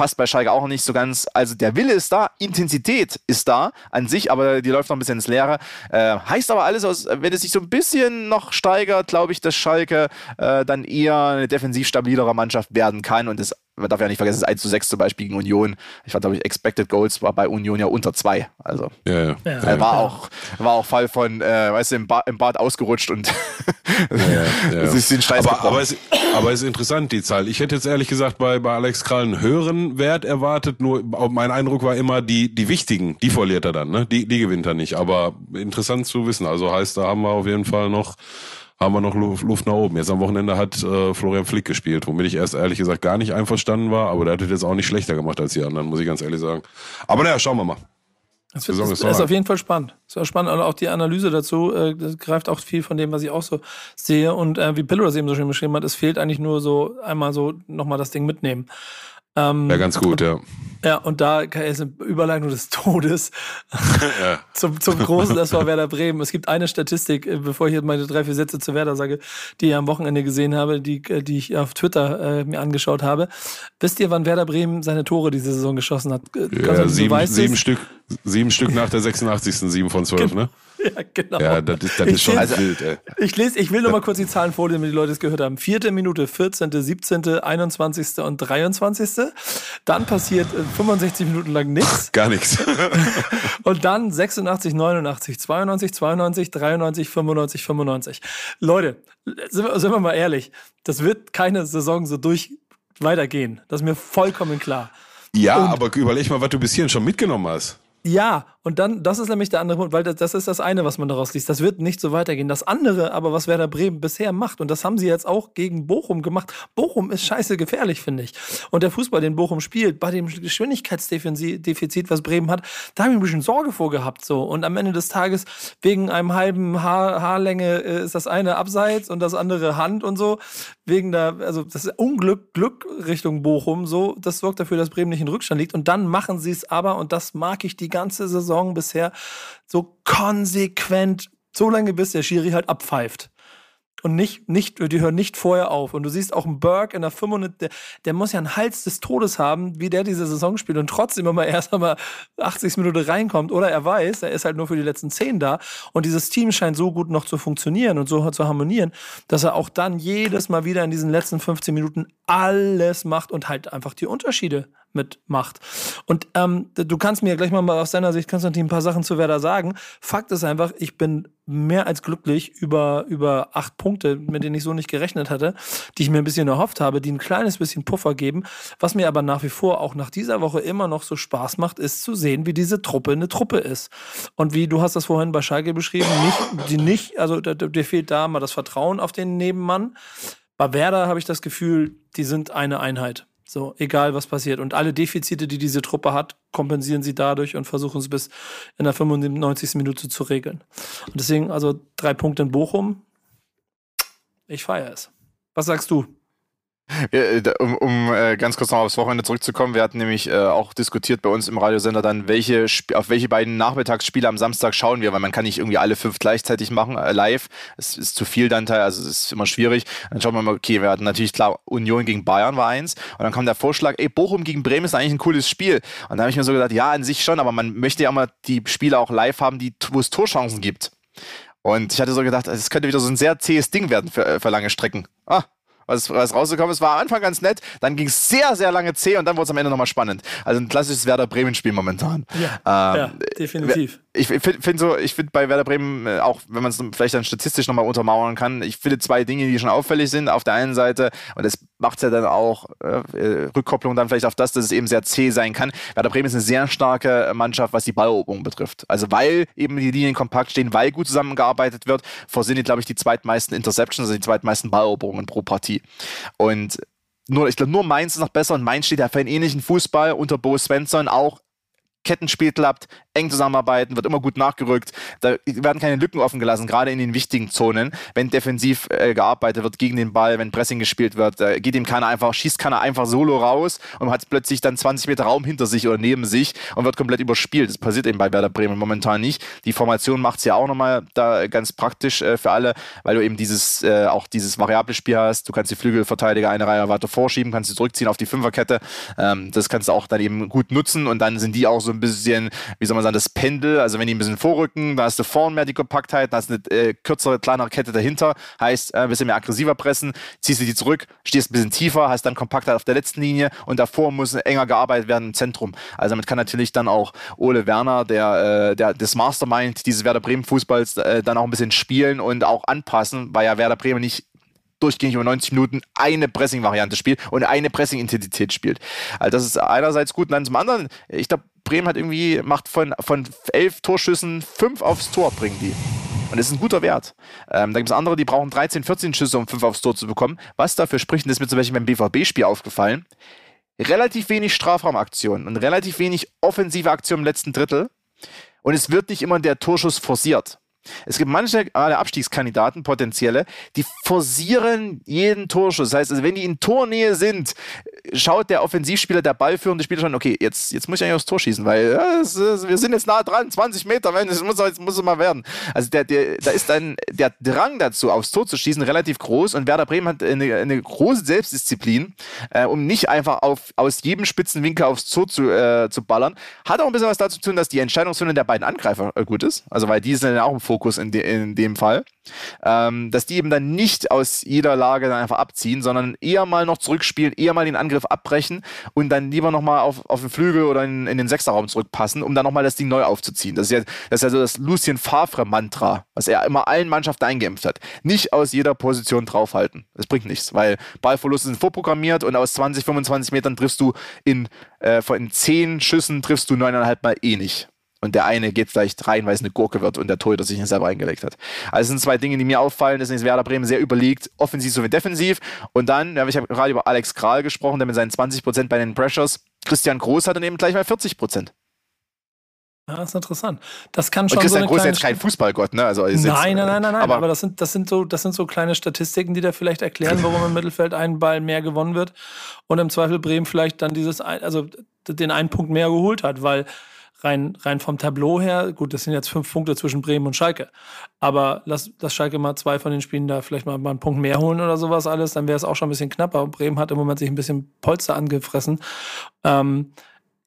passt bei Schalke auch nicht so ganz. Also der Wille ist da, Intensität ist da an sich, aber die läuft noch ein bisschen ins Leere. Äh, heißt aber alles aus, wenn es sich so ein bisschen noch steigert, glaube ich, dass Schalke äh, dann eher eine defensiv stabilere Mannschaft werden kann und das man darf ja nicht vergessen, es ist 1 zu 6 zum Beispiel gegen Union. Ich fand, glaube ich, Expected Goals war bei Union ja unter 2. Also ja, ja. ja, war, ja. Auch, war auch Fall von, äh, weißt du, im, ba im Bad ausgerutscht und ja, sich den Scheiß aber, aber, es, aber es ist interessant, die Zahl. Ich hätte jetzt ehrlich gesagt bei, bei Alex Krall einen höheren Wert erwartet, nur mein Eindruck war immer, die, die wichtigen, die verliert er dann, ne? Die, die gewinnt er nicht. Aber interessant zu wissen. Also heißt, da haben wir auf jeden Fall noch haben wir noch Luft nach oben. Jetzt am Wochenende hat äh, Florian Flick gespielt, womit ich erst ehrlich gesagt gar nicht einverstanden war, aber der hat es jetzt auch nicht schlechter gemacht als die anderen, muss ich ganz ehrlich sagen. Aber naja, schauen wir mal. Das wird, ist, ist auf jeden Fall spannend. Ist auch spannend. Und auch die Analyse dazu äh, das greift auch viel von dem, was ich auch so sehe. Und äh, wie Pillow das eben so schön beschrieben hat, es fehlt eigentlich nur so einmal so nochmal das Ding mitnehmen. Ähm, ja, ganz gut, ja. Ja, und da ist eine Überleitung des Todes ja. zum, zum großen SV Werder Bremen. Es gibt eine Statistik, äh, bevor ich jetzt meine drei, vier Sätze zu Werder sage, die ich am Wochenende gesehen habe, die, äh, die ich auf Twitter äh, mir angeschaut habe. Wisst ihr, wann Werder Bremen seine Tore diese Saison geschossen hat? Äh, ja, sieben, sieben Stück, sieben Stück nach der 86. sieben von zwölf, ne? Ja, genau. Ja, das ist, das ist schon lese, wild, ey. Ich lese, ich will nur mal kurz die Zahlen vorlesen, damit die Leute es gehört haben. Vierte Minute, 14., 17., 21. und 23. Dann passiert 65 äh, Minuten lang nichts. Gar nichts. und dann 86, 89, 92, 92, 93, 95, 95. Leute, sind wir, sind wir mal ehrlich, das wird keine Saison so durch weitergehen. Das ist mir vollkommen klar. Ja, und aber überleg mal, was du bis hierhin schon mitgenommen hast. Ja, und dann, das ist nämlich der andere Punkt, weil das, das, ist das eine, was man daraus liest. Das wird nicht so weitergehen. Das andere, aber was Werder Bremen bisher macht, und das haben sie jetzt auch gegen Bochum gemacht. Bochum ist scheiße gefährlich, finde ich. Und der Fußball, den Bochum spielt, bei dem Geschwindigkeitsdefizit, was Bremen hat, da habe ich ein bisschen Sorge vorgehabt. So. Und am Ende des Tages, wegen einem halben Haar, Haarlänge, äh, ist das eine abseits und das andere Hand und so. Wegen der, also das Unglück, Glück Richtung Bochum, so. Das sorgt dafür, dass Bremen nicht in Rückstand liegt. Und dann machen sie es aber, und das mag ich die ganze Saison bisher so konsequent, so lange bis der Schiri halt abpfeift und nicht, nicht, die hören nicht vorher auf. Und du siehst auch einen Burke in der 500, der, der muss ja einen Hals des Todes haben, wie der diese Saison spielt und trotzdem immer erst einmal 80 Minuten reinkommt. Oder er weiß, er ist halt nur für die letzten 10 da. Und dieses Team scheint so gut noch zu funktionieren und so zu harmonieren, dass er auch dann jedes Mal wieder in diesen letzten 15 Minuten alles macht und halt einfach die Unterschiede mitmacht. Und ähm, du kannst mir gleich mal aus deiner Sicht, Konstantin, ein paar Sachen zu Werder sagen. Fakt ist einfach, ich bin mehr als glücklich über, über acht Punkte, mit denen ich so nicht gerechnet hatte, die ich mir ein bisschen erhofft habe, die ein kleines bisschen Puffer geben. Was mir aber nach wie vor auch nach dieser Woche immer noch so Spaß macht, ist zu sehen, wie diese Truppe eine Truppe ist. Und wie du hast das vorhin bei Schalke beschrieben, nicht, die nicht, also dir fehlt da mal das Vertrauen auf den Nebenmann. Bei Werder habe ich das Gefühl, die sind eine Einheit. So, egal was passiert. Und alle Defizite, die diese Truppe hat, kompensieren sie dadurch und versuchen es bis in der 95. Minute zu regeln. Und deswegen, also drei Punkte in Bochum. Ich feiere es. Was sagst du? Äh, um, um äh, ganz kurz noch aufs Wochenende zurückzukommen, wir hatten nämlich äh, auch diskutiert bei uns im Radiosender dann, welche auf welche beiden Nachmittagsspiele am Samstag schauen wir, weil man kann nicht irgendwie alle fünf gleichzeitig machen, äh, live. Es ist zu viel dann teil, also es ist immer schwierig. Dann schauen wir mal, okay, wir hatten natürlich klar, Union gegen Bayern war eins und dann kam der Vorschlag, ey, Bochum gegen Bremen ist eigentlich ein cooles Spiel. Und da habe ich mir so gedacht, ja, an sich schon, aber man möchte ja mal die Spiele auch live haben, die, wo es Torchancen gibt. Und ich hatte so gedacht, es könnte wieder so ein sehr zähes Ding werden für, äh, für lange Strecken. Ah, was, was rausgekommen ist. War am Anfang ganz nett, dann ging es sehr, sehr lange zäh und dann wurde es am Ende nochmal spannend. Also ein klassisches Werder Bremen-Spiel momentan. Ja, ähm, ja definitiv ich finde find so, ich finde bei Werder Bremen, äh, auch wenn man es vielleicht dann statistisch nochmal untermauern kann, ich finde zwei Dinge, die schon auffällig sind. Auf der einen Seite, und das macht es ja dann auch, äh, Rückkopplung dann vielleicht auf das, dass es eben sehr zäh sein kann. Werder Bremen ist eine sehr starke Mannschaft, was die Balleroberung betrifft. Also weil eben die Linien kompakt stehen, weil gut zusammengearbeitet wird, vorsehen glaube ich, die zweitmeisten Interceptions, also die zweitmeisten Balleroberungen pro Partie. Und nur, ich glaube, nur Mainz ist noch besser und Mainz steht ja für einen ähnlichen Fußball unter Bo Svensson auch Kettenspiel klappt, eng zusammenarbeiten, wird immer gut nachgerückt. Da werden keine Lücken offen gelassen, gerade in den wichtigen Zonen. Wenn defensiv äh, gearbeitet wird gegen den Ball, wenn Pressing gespielt wird, äh, geht ihm keiner einfach, schießt keiner einfach solo raus und hat plötzlich dann 20 Meter Raum hinter sich oder neben sich und wird komplett überspielt. Das passiert eben bei Werder Bremen momentan nicht. Die Formation macht es ja auch nochmal da ganz praktisch äh, für alle, weil du eben dieses, äh, auch dieses variable Spiel hast. Du kannst die Flügelverteidiger eine Reihe weiter vorschieben, kannst sie zurückziehen auf die Fünferkette. Ähm, das kannst du auch dann eben gut nutzen und dann sind die auch so ein bisschen, wie soll man sagen, das Pendel. Also wenn die ein bisschen vorrücken, dann hast du vorne mehr die Kompaktheit, dann hast du eine äh, kürzere, kleinere Kette dahinter, heißt äh, ein bisschen mehr aggressiver pressen, ziehst du die zurück, stehst ein bisschen tiefer, hast dann Kompaktheit auf der letzten Linie und davor muss enger gearbeitet werden im Zentrum. Also damit kann natürlich dann auch Ole Werner, der, äh, der das Mastermind dieses Werder Bremen Fußballs, äh, dann auch ein bisschen spielen und auch anpassen, weil ja Werder Bremen nicht durchgängig über 90 Minuten eine Pressing-Variante spielt und eine Pressing-Intensität spielt. Also das ist einerseits gut dann zum anderen, ich glaube, Bremen hat irgendwie, macht von, von elf Torschüssen fünf aufs Tor, bringen die. Und das ist ein guter Wert. Ähm, da gibt es andere, die brauchen 13, 14 Schüsse, um fünf aufs Tor zu bekommen. Was dafür spricht, und das ist mir zum Beispiel beim BVB-Spiel aufgefallen, relativ wenig Strafraumaktionen und relativ wenig offensive Aktionen im letzten Drittel. Und es wird nicht immer der Torschuss forciert. Es gibt manche alle Abstiegskandidaten, potenzielle, die forcieren jeden Torschuss. Das heißt, also wenn die in Tornähe sind, schaut der Offensivspieler, der ballführende Spieler schon, okay, jetzt, jetzt muss ich eigentlich aufs Tor schießen, weil ja, es, wir sind jetzt nah dran, 20 Meter, es muss, jetzt muss es mal werden. Also der, der, da ist dann der Drang dazu, aufs Tor zu schießen, relativ groß und Werder Bremen hat eine, eine große Selbstdisziplin, äh, um nicht einfach auf, aus jedem spitzen Winkel aufs Tor zu, äh, zu ballern. Hat auch ein bisschen was dazu zu tun, dass die Entscheidungsfindung der beiden Angreifer äh, gut ist, also weil die sind ja auch im Fokus in, de, in dem Fall, ähm, dass die eben dann nicht aus jeder Lage dann einfach abziehen, sondern eher mal noch zurückspielen, eher mal den Angriff abbrechen und dann lieber nochmal auf, auf den Flügel oder in, in den Sechserraum zurückpassen, um dann nochmal das Ding neu aufzuziehen. Das ist ja das, ist ja so das Lucien Favre-Mantra, was er immer allen Mannschaften eingeimpft hat. Nicht aus jeder Position draufhalten. Das bringt nichts, weil Ballverluste sind vorprogrammiert und aus 20, 25 Metern triffst du in, äh, in 10 Schüssen triffst du neuneinhalb Mal eh nicht und der eine geht vielleicht rein, weil es eine Gurke wird und der Torhüter sich nicht selber reingelegt hat. Also es sind zwei Dinge, die mir auffallen. Deswegen ist Werder Bremen sehr überlegt, offensiv sowie defensiv. Und dann, ja, ich habe gerade über Alex Kral gesprochen, der mit seinen 20% bei den Pressures. Christian Groß hat dann eben gleich mal 40%. Ja, das ist interessant. Das kann schon und Christian so Groß ist jetzt kein Fußballgott, ne? Also nein, nein, nein, nein, nein. Aber, aber, das, sind, das, sind so, das sind so kleine Statistiken, die da vielleicht erklären, warum im Mittelfeld ein Ball mehr gewonnen wird und im Zweifel Bremen vielleicht dann dieses, also den einen Punkt mehr geholt hat, weil rein, rein vom Tableau her, gut, das sind jetzt fünf Punkte zwischen Bremen und Schalke. Aber lass, lass Schalke mal zwei von den Spielen da vielleicht mal, mal einen Punkt mehr holen oder sowas alles, dann wäre es auch schon ein bisschen knapper. Bremen hat im Moment sich ein bisschen Polster angefressen. Ähm,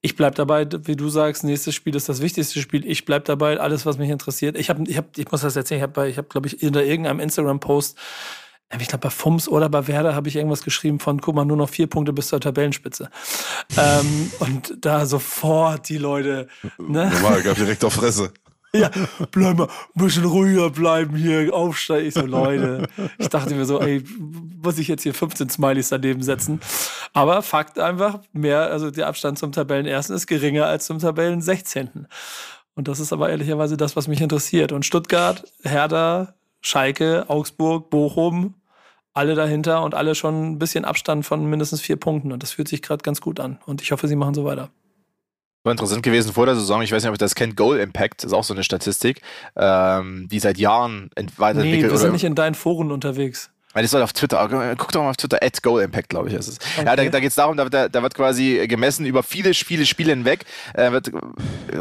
ich bleib dabei, wie du sagst, nächstes Spiel ist das wichtigste Spiel. Ich bleib dabei, alles, was mich interessiert. Ich habe, ich, hab, ich muss das erzählen, ich habe, ich hab, glaube ich, in irgendeinem Instagram-Post ich glaube, bei FUMS oder bei Werder habe ich irgendwas geschrieben von, guck mal, nur noch vier Punkte bis zur Tabellenspitze. ähm, und da sofort die Leute. Ne? Normal, gab direkt auf Fresse. Ja, bleib mal, ein bisschen ruhiger bleiben hier, aufsteigen. Ich so, Leute. Ich dachte mir so, ey, muss ich jetzt hier 15 Smileys daneben setzen? Aber Fakt einfach, mehr, also der Abstand zum Tabellenersten ist geringer als zum Tabellen 16. Und das ist aber ehrlicherweise das, was mich interessiert. Und Stuttgart, Hertha, Schalke, Augsburg, Bochum, alle dahinter und alle schon ein bisschen Abstand von mindestens vier Punkten. Und das fühlt sich gerade ganz gut an. Und ich hoffe, sie machen so weiter. War interessant gewesen vor der Saison, ich weiß nicht, ob ihr das kennt, Goal Impact ist auch so eine Statistik, ähm, die seit Jahren weiterentwickelt nee, wir sind nicht in deinen Foren unterwegs. Das ist auf Twitter. Guck doch mal auf Twitter, at Goal Impact, glaube ich, ist es. Okay. Ja, da, da geht es darum, da, da, wird quasi gemessen über viele, viele Spiele hinweg, äh, wird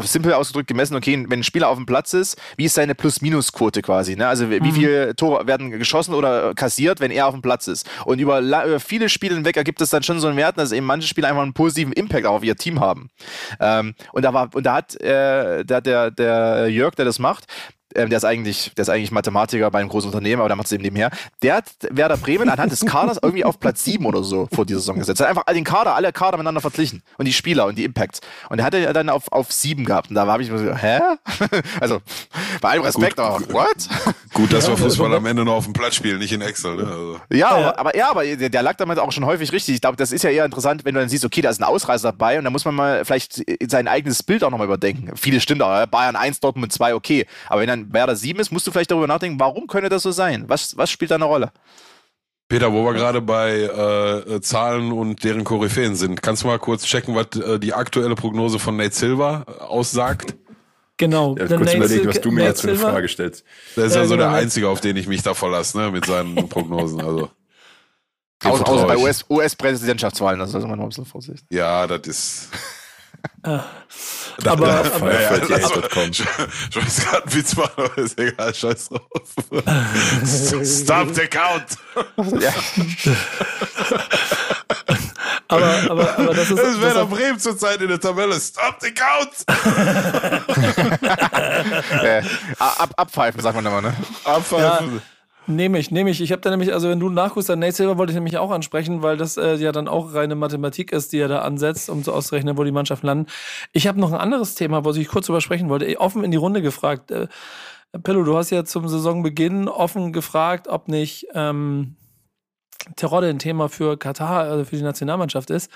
simpel ausgedrückt gemessen, okay, wenn ein Spieler auf dem Platz ist, wie ist seine Plus-Minus-Quote quasi, ne? Also wie mhm. viele Tore werden geschossen oder kassiert, wenn er auf dem Platz ist. Und über, über viele Spiele hinweg ergibt es dann schon so einen Wert, dass eben manche Spieler einfach einen positiven Impact auf ihr Team haben. Ähm, und da war, und da hat äh, da der, der Jörg, der das macht, ähm, der ist eigentlich, der ist eigentlich Mathematiker bei einem großen Unternehmen, aber der macht es eben nebenher. Der hat Werder Bremen anhand des Kaders irgendwie auf Platz 7 oder so vor dieser Saison gesetzt. Er hat einfach den Kader, alle Kader miteinander verglichen und die Spieler und die Impacts. Und der hatte dann auf, auf 7 gehabt. Und da habe ich mir so, hä? also, bei allem Respekt, gut, aber what? Gut, dass wir Fußball am Ende nur auf dem Platz spielen, nicht in Excel. Ne? Also. Ja, ja, aber ja, aber der, der lag damit auch schon häufig richtig. Ich glaube, das ist ja eher interessant, wenn du dann siehst, okay, da ist ein Ausreißer dabei und da muss man mal vielleicht sein eigenes Bild auch nochmal überdenken. Viele stimmt auch, Bayern 1, Dortmund 2, okay. Aber wenn dann Werder 7 ist, muss musst du vielleicht darüber nachdenken, warum könnte das so sein? Was, was spielt da eine Rolle? Peter, wo wir gerade bei äh, Zahlen und deren Koryphäen sind, kannst du mal kurz checken, was äh, die aktuelle Prognose von Nate Silver äh, aussagt? Genau. Ja, kurz überlegen, was du mir Nate jetzt für eine Frage stellst. Der ist ja, ja so genau. der Einzige, auf den ich mich da verlasse, ne, mit seinen Prognosen. Also. Außer, bei US-Präsidentschaftswahlen, US das ist man noch ein bisschen vorsichtig. Ja, das ist. Aber, aber, aber ja, ja, also, ich, ich weiß gerade einen Witz machen, aber ist egal, scheiß drauf. Stop the count! ja. aber, aber, aber das ist. Das wäre der Bremen zurzeit in der Tabelle. Stop the count! äh, ab, abpfeifen, sagt man immer, ne? Abpfeifen. Ja. Nehme ich, nehme ich. Ich habe da nämlich, also wenn du nachguckst, dann Nate Silver wollte ich nämlich auch ansprechen, weil das äh, ja dann auch reine Mathematik ist, die er da ansetzt, um so auszurechnen, wo die Mannschaften landen. Ich habe noch ein anderes Thema, was ich kurz übersprechen wollte. Offen in die Runde gefragt. Äh, Pillow, du hast ja zum Saisonbeginn offen gefragt, ob nicht ähm, Terodde ein Thema für Katar, also für die Nationalmannschaft ist.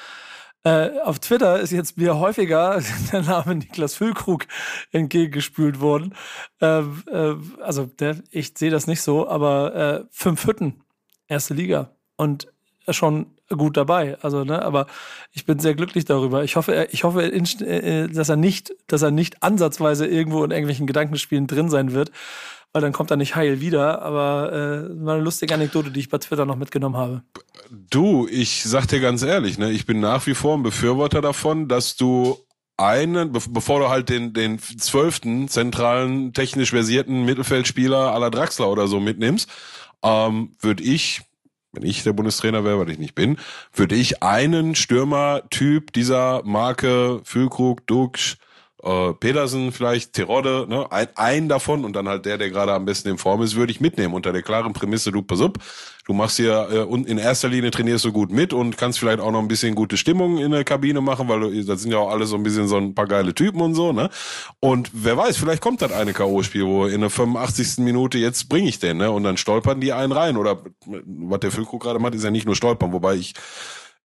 Äh, auf Twitter ist jetzt mir häufiger der Name Niklas Füllkrug entgegengespült worden. Äh, äh, also der, ich sehe das nicht so, aber äh, fünf Hütten, erste Liga und schon gut dabei. Also, ne, aber ich bin sehr glücklich darüber. Ich hoffe, ich hoffe, äh, dass er nicht, dass er nicht ansatzweise irgendwo in irgendwelchen Gedankenspielen drin sein wird. Weil dann kommt er nicht heil wieder. Aber äh, war eine lustige Anekdote, die ich bei Twitter noch mitgenommen habe. Du, ich sag dir ganz ehrlich, ne, ich bin nach wie vor ein Befürworter davon, dass du einen, bevor du halt den, den zwölften zentralen, technisch versierten Mittelfeldspieler aller Draxler oder so mitnimmst, ähm, würde ich, wenn ich der Bundestrainer wäre, weil ich nicht bin, würde ich einen Stürmertyp dieser Marke Füllkrug, Dux, äh, Pedersen vielleicht, Terodde, ne, ein, ein davon und dann halt der, der gerade am besten in Form ist, würde ich mitnehmen unter der klaren Prämisse, du pass up, du machst hier äh, und in erster Linie trainierst du gut mit und kannst vielleicht auch noch ein bisschen gute Stimmung in der Kabine machen, weil du, das sind ja auch alle so ein bisschen so ein paar geile Typen und so, ne? Und wer weiß, vielleicht kommt das eine K.O.-Spiel, wo in der 85. Minute jetzt bringe ich den, ne? Und dann stolpern die einen rein. Oder was der Füllkrug gerade macht, ist ja nicht nur stolpern, wobei ich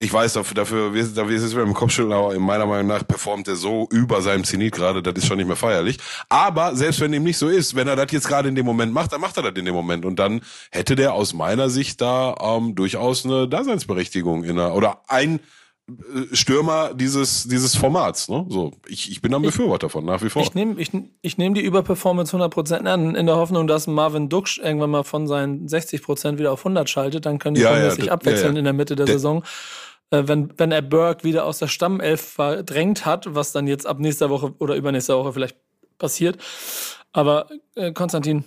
ich weiß, dafür, dafür, dafür ist es wieder im Kopfschütteln, aber in meiner Meinung nach performt er so über seinem Zenit gerade, das ist schon nicht mehr feierlich. Aber selbst wenn ihm nicht so ist, wenn er das jetzt gerade in dem Moment macht, dann macht er das in dem Moment. Und dann hätte der aus meiner Sicht da ähm, durchaus eine Daseinsberechtigung in einer, oder ein äh, Stürmer dieses, dieses Formats. Ne? So, ich, ich bin ein Befürworter davon, nach wie vor. Ich nehme ich, ich nehm die Überperformance 100% an, in der Hoffnung, dass Marvin Duksch irgendwann mal von seinen 60% wieder auf 100 schaltet. Dann können die ja, ja, sich abwechseln ja, ja. in der Mitte der, der Saison wenn, wenn er Burke wieder aus der Stammelf verdrängt hat, was dann jetzt ab nächster Woche oder übernächster Woche vielleicht passiert. Aber äh, Konstantin,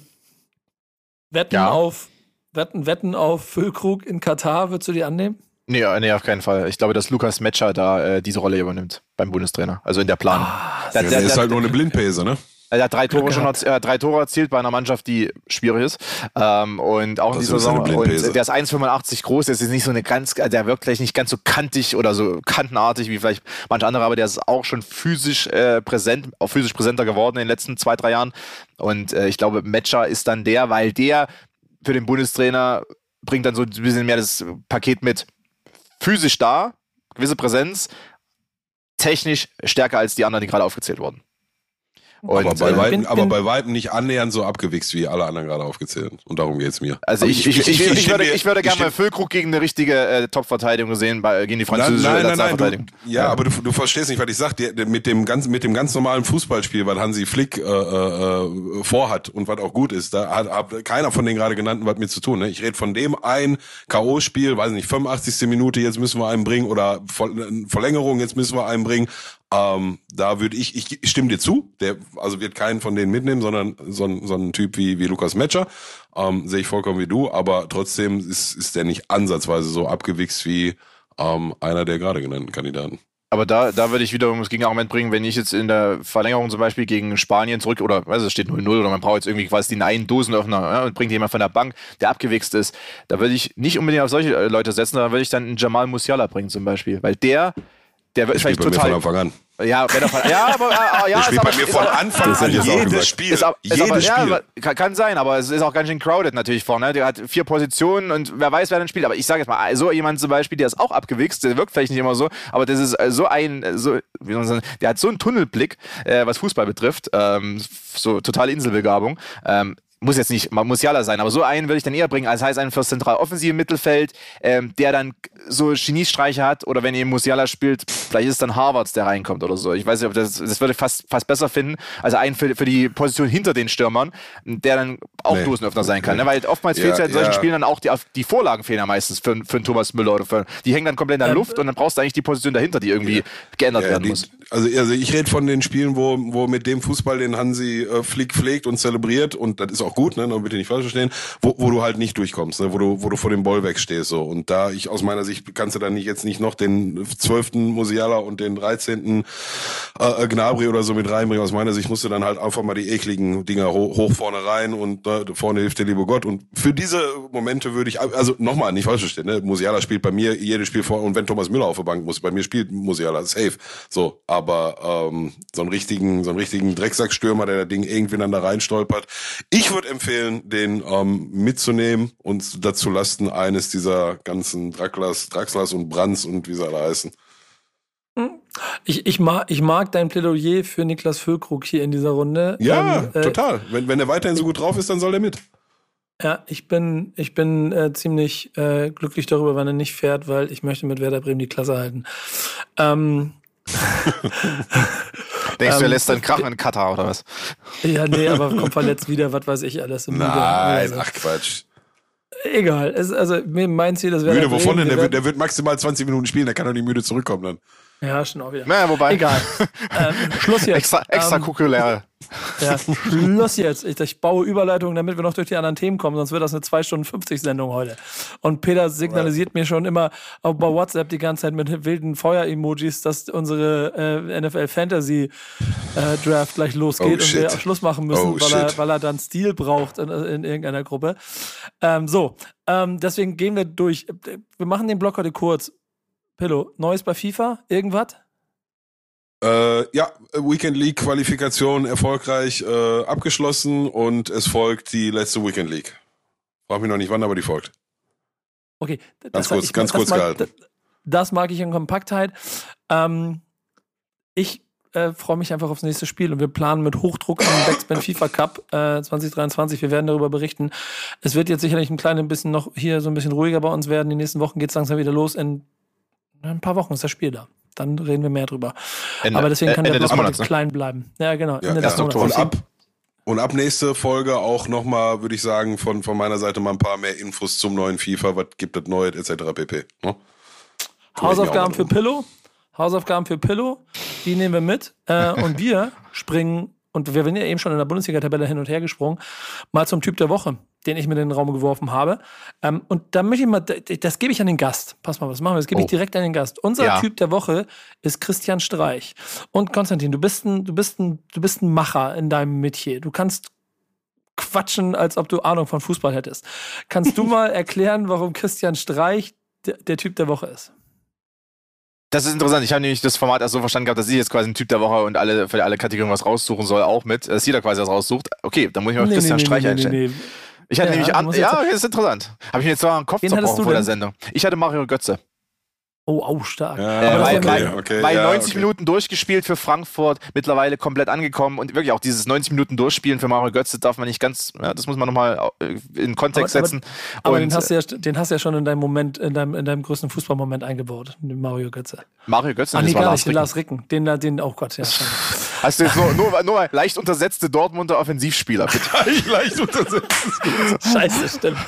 wetten ja. auf wetten, wetten auf Füllkrug in Katar, würdest du die annehmen? Nee, nee, auf keinen Fall. Ich glaube, dass Lukas Metscher da äh, diese Rolle übernimmt beim Bundestrainer. Also in der Planung. Ah, der, der, der, ist halt nur eine Blindpäse, ne? Er hat drei Tore schon äh, drei Tore erzielt bei einer Mannschaft, die schwierig ist. Ähm, und auch in dieser Saison. Und der ist 1,85 groß, der ist nicht so eine ganz, der wirkt vielleicht nicht ganz so kantig oder so kantenartig wie vielleicht manche andere, aber der ist auch schon physisch äh, präsent, auch physisch präsenter geworden in den letzten zwei, drei Jahren. Und äh, ich glaube, Matcher ist dann der, weil der für den Bundestrainer bringt dann so ein bisschen mehr das Paket mit physisch da, gewisse Präsenz, technisch stärker als die anderen, die gerade aufgezählt wurden. Und, aber, bei äh, Weitem, bin, aber bei Weitem nicht annähernd so abgewichst, wie alle anderen gerade aufgezählt. Und darum geht's mir. Also ich, ich, ich, ich, würde, ich würde gerne mal Füllkrug gegen eine richtige äh, Top-Verteidigung sehen, bei, gegen die französische nein, nein, nein, nein, du, ja, ja, aber du, du verstehst nicht, was ich sage. Mit dem ganz, mit dem ganz normalen Fußballspiel, was Hansi Flick äh, äh, vorhat und was auch gut ist, da hat, hat keiner von den gerade genannten was mit zu tun. Ne? Ich rede von dem ein K.O.-Spiel, weiß nicht, 85. Minute, jetzt müssen wir einen bringen oder Verlängerung, jetzt müssen wir einen bringen. Ähm, da würde ich, ich stimme dir zu, der also wird keinen von denen mitnehmen, sondern so ein, so ein Typ wie, wie Lukas Metscher. Ähm, Sehe ich vollkommen wie du, aber trotzdem ist, ist der nicht ansatzweise so abgewichst wie ähm, einer der gerade genannten Kandidaten. Aber da, da würde ich wiederum das Gegenargument bringen, wenn ich jetzt in der Verlängerung zum Beispiel gegen Spanien zurück oder weiß es steht 0-0 oder man braucht jetzt irgendwie quasi den einen Dosenöffner ja, und bringt jemand von der Bank, der abgewichst ist, da würde ich nicht unbedingt auf solche äh, Leute setzen, da würde ich dann einen Jamal Musiala bringen zum Beispiel, weil der der wird vielleicht total. Von Anfang an. Ja, wenn er von, ja, aber äh, ja, spielt bei mir von Anfang an jedes Spiel. Ist, ist jedes aber, Spiel. Ja, kann, sein, aber es ist auch ganz schön crowded natürlich vorne. Der hat vier Positionen und wer weiß, wer dann spielt. Aber ich sage jetzt mal, so jemand zum Beispiel, der ist auch abgewichst, der wirkt vielleicht nicht immer so, aber das ist so ein, so, wie soll man sagen, der hat so einen Tunnelblick, äh, was Fußball betrifft, ähm, so totale Inselbegabung. Ähm, muss jetzt nicht man muss ja sein, aber so einen würde ich dann eher bringen, als heißt einen fürs zentral offensive Mittelfeld, ähm, der dann so Geniestreiche hat oder wenn ihr Musiala spielt, vielleicht ist es dann Harvards, der reinkommt oder so. Ich weiß nicht, ob das, das würde ich fast, fast besser finden, als einen für, für die Position hinter den Stürmern, der dann auch nee. Dosenöffner sein kann. Ne? Weil oftmals ja, fehlt ja in solchen ja. Spielen dann auch die, die Vorlagen fehlen ja meistens für, für einen Thomas Müller oder für, die hängen dann komplett in der Luft und dann brauchst du eigentlich die Position dahinter, die irgendwie ja. geändert werden die, muss. Also, also ich rede von den Spielen, wo, wo mit dem Fußball, den Hansi äh, Flick pflegt und zelebriert und das ist auch gut, ne, bitte nicht falsch verstehen, wo, wo du halt nicht durchkommst, ne, wo du, wo du vor dem Ball wegstehst so und da ich aus meiner Sicht kannst du dann nicht jetzt nicht noch den zwölften Musiala und den dreizehnten äh, Gnabry oder so mit reinbringen. Aus meiner Sicht musst du dann halt einfach mal die ekligen Dinger hoch, hoch vorne rein und äh, vorne hilft der liebe Gott. Und für diese Momente würde ich, also nochmal, nicht falsch verstehen, ne? Musiala spielt bei mir jedes Spiel vor und wenn Thomas Müller auf der Bank muss, bei mir spielt Musiala safe. So, aber ähm, so einen richtigen, so einen richtigen Drecksackstürmer, der das Ding irgendwie dann da reinstolpert. Ich würde empfehlen, den ähm, mitzunehmen und dazu lasten eines dieser ganzen Draxlers, und Brands und wie sie alle heißen. Hm. Ich, ich, mag, ich mag dein Plädoyer für Niklas Füllkrug hier in dieser Runde. Ja, ähm, äh, total. Wenn, wenn er weiterhin so gut drauf ist, dann soll er mit. Ja, ich bin, ich bin äh, ziemlich äh, glücklich darüber, wenn er nicht fährt, weil ich möchte mit Werder Bremen die Klasse halten. Ähm, Denkst du, er Ähm, lässt dann krachen in Katar oder was? Ja, nee, aber kommt verletzt wieder, was weiß ich alles. Müde Nein, oder so. ach Quatsch. Egal. Es, also mein Ziel, das wäre. Müde, wovon denn? Der Wir wird, der wird maximal 20 Minuten spielen, der kann doch nicht müde zurückkommen dann. Ja, schon auch wieder. Naja, wobei. Egal. ähm, Schluss jetzt. Extra, extra ähm, kukuläre. ja, Schluss jetzt. Ich, ich baue Überleitungen, damit wir noch durch die anderen Themen kommen, sonst wird das eine 2 Stunden 50 Sendung heute. Und Peter signalisiert mir schon immer auch bei WhatsApp die ganze Zeit mit wilden Feuer-Emojis, dass unsere äh, NFL Fantasy äh, Draft gleich losgeht Oh, und wir. Schluss machen müssen, Oh, weil, er, weil er dann Stil braucht in, in irgendeiner Gruppe. Ähm, so, ähm, deswegen gehen wir durch. Wir machen den Block heute kurz. Pillow, Neues bei FIFA? Irgendwas? Äh, ja, Weekend League Qualifikation erfolgreich äh, abgeschlossen und es folgt die letzte Weekend League. Frag mich noch nicht wann, aber die folgt. Okay, Ganz kurz- ich- ganz das kurz mag, gehalten. Das, das mag ich in Kompaktheit. Ähm, ich äh, freue mich einfach aufs nächste Spiel und wir planen mit Hochdruck am Backspin FIFA Cup äh, 2023. Wir werden darüber berichten. Es wird jetzt sicherlich ein kleines bisschen noch hier so ein bisschen ruhiger bei uns werden. Die nächsten Wochen geht es langsam wieder los. In ein paar Wochen ist das Spiel da. Dann reden wir mehr drüber. Ende, Aber deswegen kann Ende der des Block ne? klein bleiben. Ja, genau. Ja, Ende des ja. Monats. Und ab, und ab nächste Folge auch nochmal, würde ich sagen, von, von meiner Seite mal ein paar mehr Infos zum neuen FIFA, was gibt es Neues, etc. pp. Ne? Hausaufgaben für. Pillow. Hausaufgaben für Pillow. Die nehmen wir mit. Äh, und wir springen, und wir sind ja eben schon in der Bundesliga-Tabelle hin und her gesprungen, mal zum Typ der Woche, den ich mir in den Raum geworfen habe. Ähm, und da möchte ich mal, das gebe ich an den Gast. Pass mal, was machen wir? Das gebe ich Oh. direkt an den Gast. Unser Ja. Typ der Woche ist Christian Streich. Und Konstantin, du bist ein, du bist ein, du bist ein Macher in deinem Metier. Du kannst quatschen, als ob du Ahnung von Fußball hättest. Kannst du mal erklären, warum Christian Streich der Typ der Woche ist? Das ist interessant. Ich habe nämlich das Format erst so verstanden gehabt, dass ich jetzt quasi ein Typ der Woche und alle für alle Kategorien was raussuchen soll, auch mit. Dass jeder quasi was raussucht. Okay, dann muss ich mal Nee, Christian nee, Streich nee, einstellen. Ich hatte Ja, nämlich an. Ja, okay, das ist interessant. Habe ich mir jetzt zwar einen Kopf zerbrochen vor der? Sendung. Ich hatte Mario Götze. Oh, au, stark. Ja, Äh, Aber bei, mir- okay, bei ja, 90 okay. Minuten durchgespielt für Frankfurt, mittlerweile komplett angekommen und wirklich auch dieses 90 Minuten Durchspielen für Mario Götze darf man nicht ganz, ja, das muss man nochmal äh, in Kontext Aber- aber- setzen. Aber und den hast, du ja, den hast du ja schon in deinem Moment, in deinem, in deinem größten Fußballmoment eingebaut, den Mario Götze. Mario Götze, Ach nee, gar Lars nicht, den Ricken. Lars Ricken. Den, da- den, oh Gott, ja. schon. Hast du jetzt nur, nur, nur leicht untersetzte Dortmunder Offensivspieler, bitte. Ich leicht untersetzt. Scheiße, stimmt.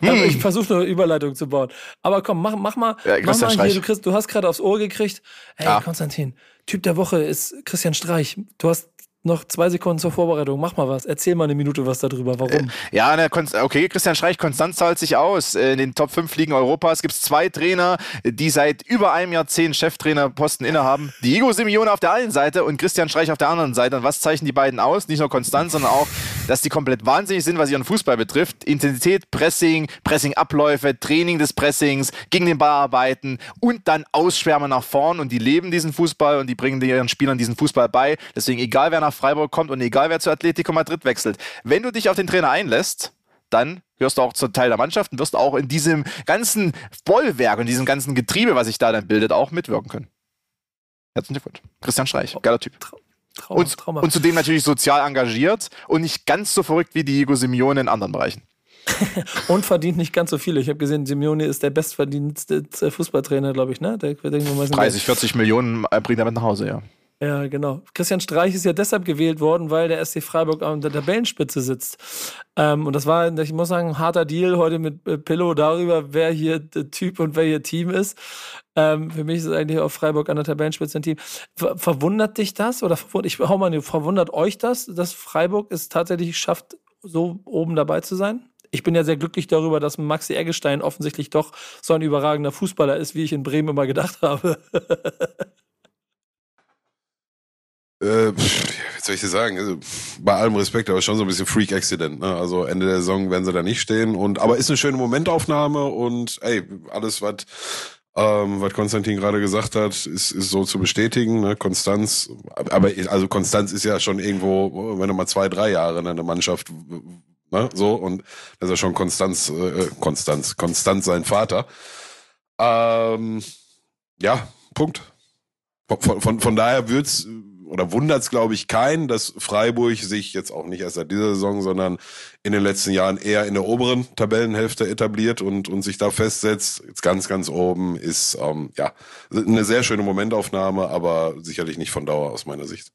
Hm. Also ich versuche eine Überleitung zu bauen. Aber komm, mach, mach mal, Ja, mach mal hier, du, kriegst, du hast gerade aufs Ohr gekriegt. Hey, Ja. Konstantin, Typ der Woche ist Christian Streich. Du hast noch zwei Sekunden zur Vorbereitung. Mach mal was. Erzähl mal eine Minute was darüber. Warum? Ja, ne, okay, Christian Streich, Konstanz zahlt sich aus. Äh, In den Top 5 Ligen Europas gibt es zwei Trainer, die seit über einem Jahrzehnt Cheftrainerposten innehaben. Diego Simeone auf der einen Seite und Christian Streich auf der anderen Seite. Und was zeichnen die beiden aus? Nicht nur Konstanz, sondern auch, dass die komplett wahnsinnig sind, was ihren Fußball betrifft. Intensität, Pressing, Pressingabläufe, Training des Pressings, gegen den Ball arbeiten und dann ausschwärmen nach vorn. Und die leben diesen Fußball und die bringen ihren Spielern diesen Fußball bei. Deswegen, egal wer nach Freiburg kommt und egal wer zu Atletico Madrid wechselt, wenn du dich auf den Trainer einlässt, dann wirst du auch zum Teil der Mannschaft und wirst auch in diesem ganzen Bollwerk und diesem ganzen Getriebe, was sich da dann bildet, auch mitwirken können. Herzlichen Glückwunsch. Christian Streich, geiler Typ. Trauma, Und, Trauma. und zudem natürlich sozial engagiert und nicht ganz so verrückt wie Diego Simeone in anderen Bereichen. Und verdient nicht ganz so viel. Ich habe gesehen, Simeone ist der bestverdienste Fußballtrainer, glaube ich, ne? Der, der, der, 30, 40 Millionen äh, bringt er mit nach Hause, ja. Ja, genau. Christian Streich ist ja deshalb gewählt worden, weil der SC Freiburg an der Tabellenspitze sitzt. Ähm, und das war, ich muss sagen, ein harter Deal heute mit äh, Pillow darüber, wer hier der Typ und wer hier Team ist. Ähm, für mich ist eigentlich auch Freiburg an der Tabellenspitze ein Team. Ver verwundert dich das? Oder verwund- ich hau mal, verwundert euch das, dass Freiburg es tatsächlich schafft, so oben dabei zu sein? Ich bin ja sehr glücklich darüber, dass Maxi Eggestein offensichtlich doch so ein überragender Fußballer ist, wie ich in Bremen immer gedacht habe. Äh, was soll ich dir sagen? Also, bei allem Respekt, aber schon so ein bisschen Freak-Accident. Ne? Also Ende der Saison werden sie da nicht stehen. Und aber ist eine schöne Momentaufnahme und ey, alles, was ähm, was Konstantin gerade gesagt hat, ist, ist so zu bestätigen. Ne? Konstanz, aber also Konstanz ist ja schon irgendwo, wenn du mal zwei, drei Jahre in einer Mannschaft, ne? so und das ist ja schon Konstanz, äh, Konstanz, Konstanz sein Vater. Ähm, ja, Punkt. Von, von, von daher wird's oder wundert's, glaube ich, keinen, dass Freiburg sich jetzt auch nicht erst seit dieser Saison, sondern in den letzten Jahren eher in der oberen Tabellenhälfte etabliert und, und sich da festsetzt. Jetzt ganz, ganz oben ist ähm, ja eine sehr schöne Momentaufnahme, aber sicherlich nicht von Dauer aus meiner Sicht.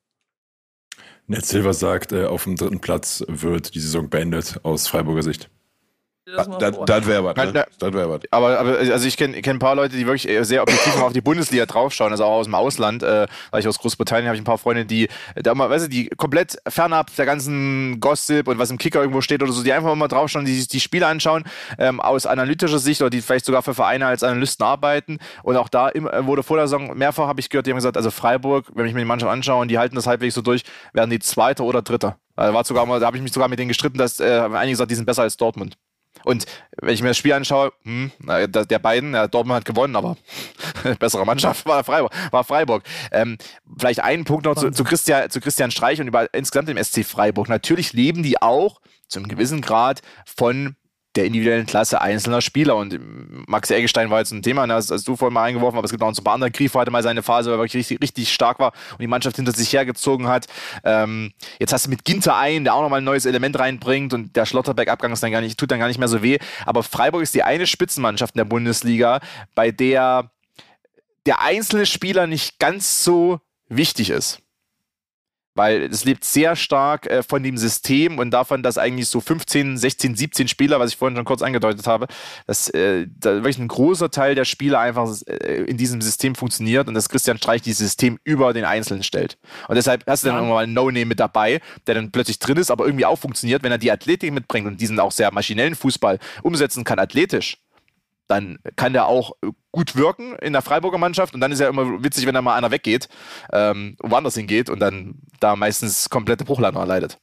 Ned Silver sagt, äh, auf dem dritten Platz wird die Saison beendet aus Freiburger Sicht. Das, das wäre was. Ne? Das wär was. Aber, aber also ich kenne kenn ein paar Leute, die wirklich sehr objektiv auf die Bundesliga draufschauen, also auch aus dem Ausland. Äh, weil ich aus Großbritannien habe ich ein paar Freunde, die da mal, weißt du, die komplett fernab der ganzen Gossip und was im Kicker irgendwo steht oder so, die einfach mal draufschauen, die sich die Spiele anschauen, ähm, aus analytischer Sicht oder die vielleicht sogar für Vereine als Analysten arbeiten. Und auch da im, wurde vor der Saison mehrfach habe ich gehört, die haben gesagt, also Freiburg, wenn ich mir die Mannschaft anschaue und die halten das halbwegs so durch, werden die Zweiter oder Dritter. Also war sogar mal, da habe ich mich sogar mit denen gestritten, dass äh, einige gesagt, die sind besser als Dortmund. Und wenn ich mir das Spiel anschaue, hm, der beiden, ja, Dortmund hat gewonnen, aber bessere Mannschaft war Freiburg. War Freiburg. Ähm, vielleicht einen Punkt noch zu, zu, Christian, zu Christian Streich und über insgesamt dem SC Freiburg. Natürlich leben die auch zum gewissen Grad von der individuellen Klasse einzelner Spieler. Und Max Eggestein war jetzt ein Thema, ne, hast, du vorhin mal eingeworfen, aber es gibt auch so ein paar andere. Grifo hatte mal seine Phase, wo er wirklich richtig, richtig stark war und die Mannschaft hinter sich hergezogen hat. Ähm, jetzt hast du mit Ginter einen, der auch nochmal ein neues Element reinbringt und der Schlotterbeck-Abgang ist dann gar nicht, tut dann gar nicht mehr so weh. Aber Freiburg ist die eine Spitzenmannschaft in der Bundesliga, bei der der einzelne Spieler nicht ganz so wichtig ist weil es lebt sehr stark äh, von dem System und davon, dass eigentlich so 15, 16, 17 Spieler, was ich vorhin schon kurz angedeutet habe, dass äh, da wirklich ein großer Teil der Spieler einfach äh, in diesem System funktioniert und dass Christian Streich dieses System über den Einzelnen stellt. Und deshalb hast du dann ja. irgendwann mal einen No-Name mit dabei, der dann plötzlich drin ist, aber irgendwie auch funktioniert, wenn er die Athletik mitbringt und diesen auch sehr maschinellen Fußball umsetzen kann, athletisch dann kann der auch gut wirken in der Freiburger Mannschaft und dann ist ja immer witzig, wenn da mal einer weggeht, ähm, woanders hingeht und dann da meistens komplette Bruchlandung erleidet.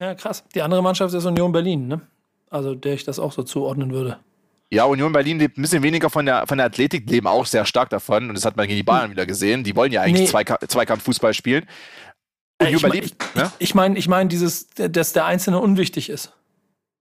Ja, krass. Die andere Mannschaft ist Union Berlin, ne? Also der ich das auch so zuordnen würde. Ja, Union Berlin lebt ein bisschen weniger von der, von der Athletik, leben auch sehr stark davon. Und das hat man gegen die Bayern hm. wieder gesehen. Die wollen ja eigentlich nee. Zweika Zweikampffußball spielen. Union ich meine, ich, ne? ich mein, ich mein dieses, dass der Einzelne unwichtig ist.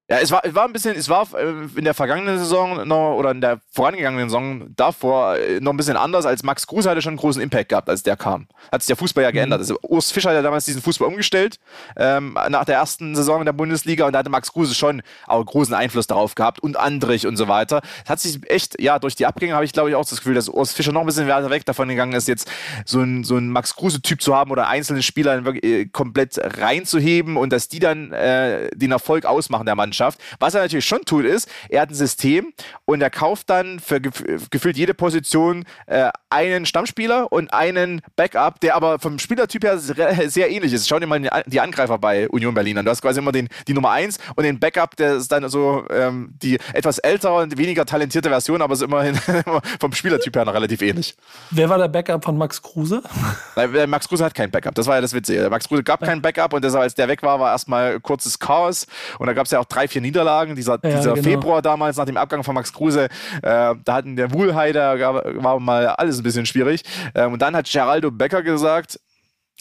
Ja, es war, es war ein bisschen, es war äh, in der vergangenen Saison noch oder in der vorangegangenen Saison davor äh, noch ein bisschen anders, als Max Kruse hatte schon einen großen Impact gehabt, als der kam. Hat sich der Fußball ja geändert. Mhm. Also Urs Fischer hat ja damals diesen Fußball umgestellt, ähm, nach der ersten Saison in der Bundesliga und da hatte Max Kruse schon auch großen Einfluss darauf gehabt und Andrich und so weiter. Das hat sich echt, ja, durch die Abgänge habe ich glaube ich auch das Gefühl, dass Urs Fischer noch ein bisschen weiter weg davon gegangen ist, jetzt so ein, so ein Max Kruse-Typ zu haben oder einzelne Spieler wirklich äh, komplett reinzuheben und dass die dann äh, den Erfolg ausmachen der Mannschaft. Was er natürlich schon tut, ist, er hat ein System und er kauft dann für gefühlt jede Position äh, einen Stammspieler und einen Backup, der aber vom Spielertyp her sehr ähnlich ist. Schau dir mal die Angreifer bei Union Berlin an. Du hast quasi immer den, die Nummer 1 und den Backup, der ist dann so ähm, die etwas ältere und weniger talentierte Version, aber ist immerhin vom Spielertyp her noch relativ ähnlich. Wer war der Backup von Max Kruse? Nein, Max Kruse hat kein Backup. Das war ja das Witzige. Max Kruse gab kein Backup und deshalb, als der weg war, war erstmal kurzes Chaos und da gab es ja auch drei, vier Niederlagen. Dieser, ja, dieser genau. Februar damals nach dem Abgang von Max Kruse, äh, da hatten der Wuhlheider war mal alles ein bisschen schwierig. Ähm, und dann hat Geraldo Becker gesagt,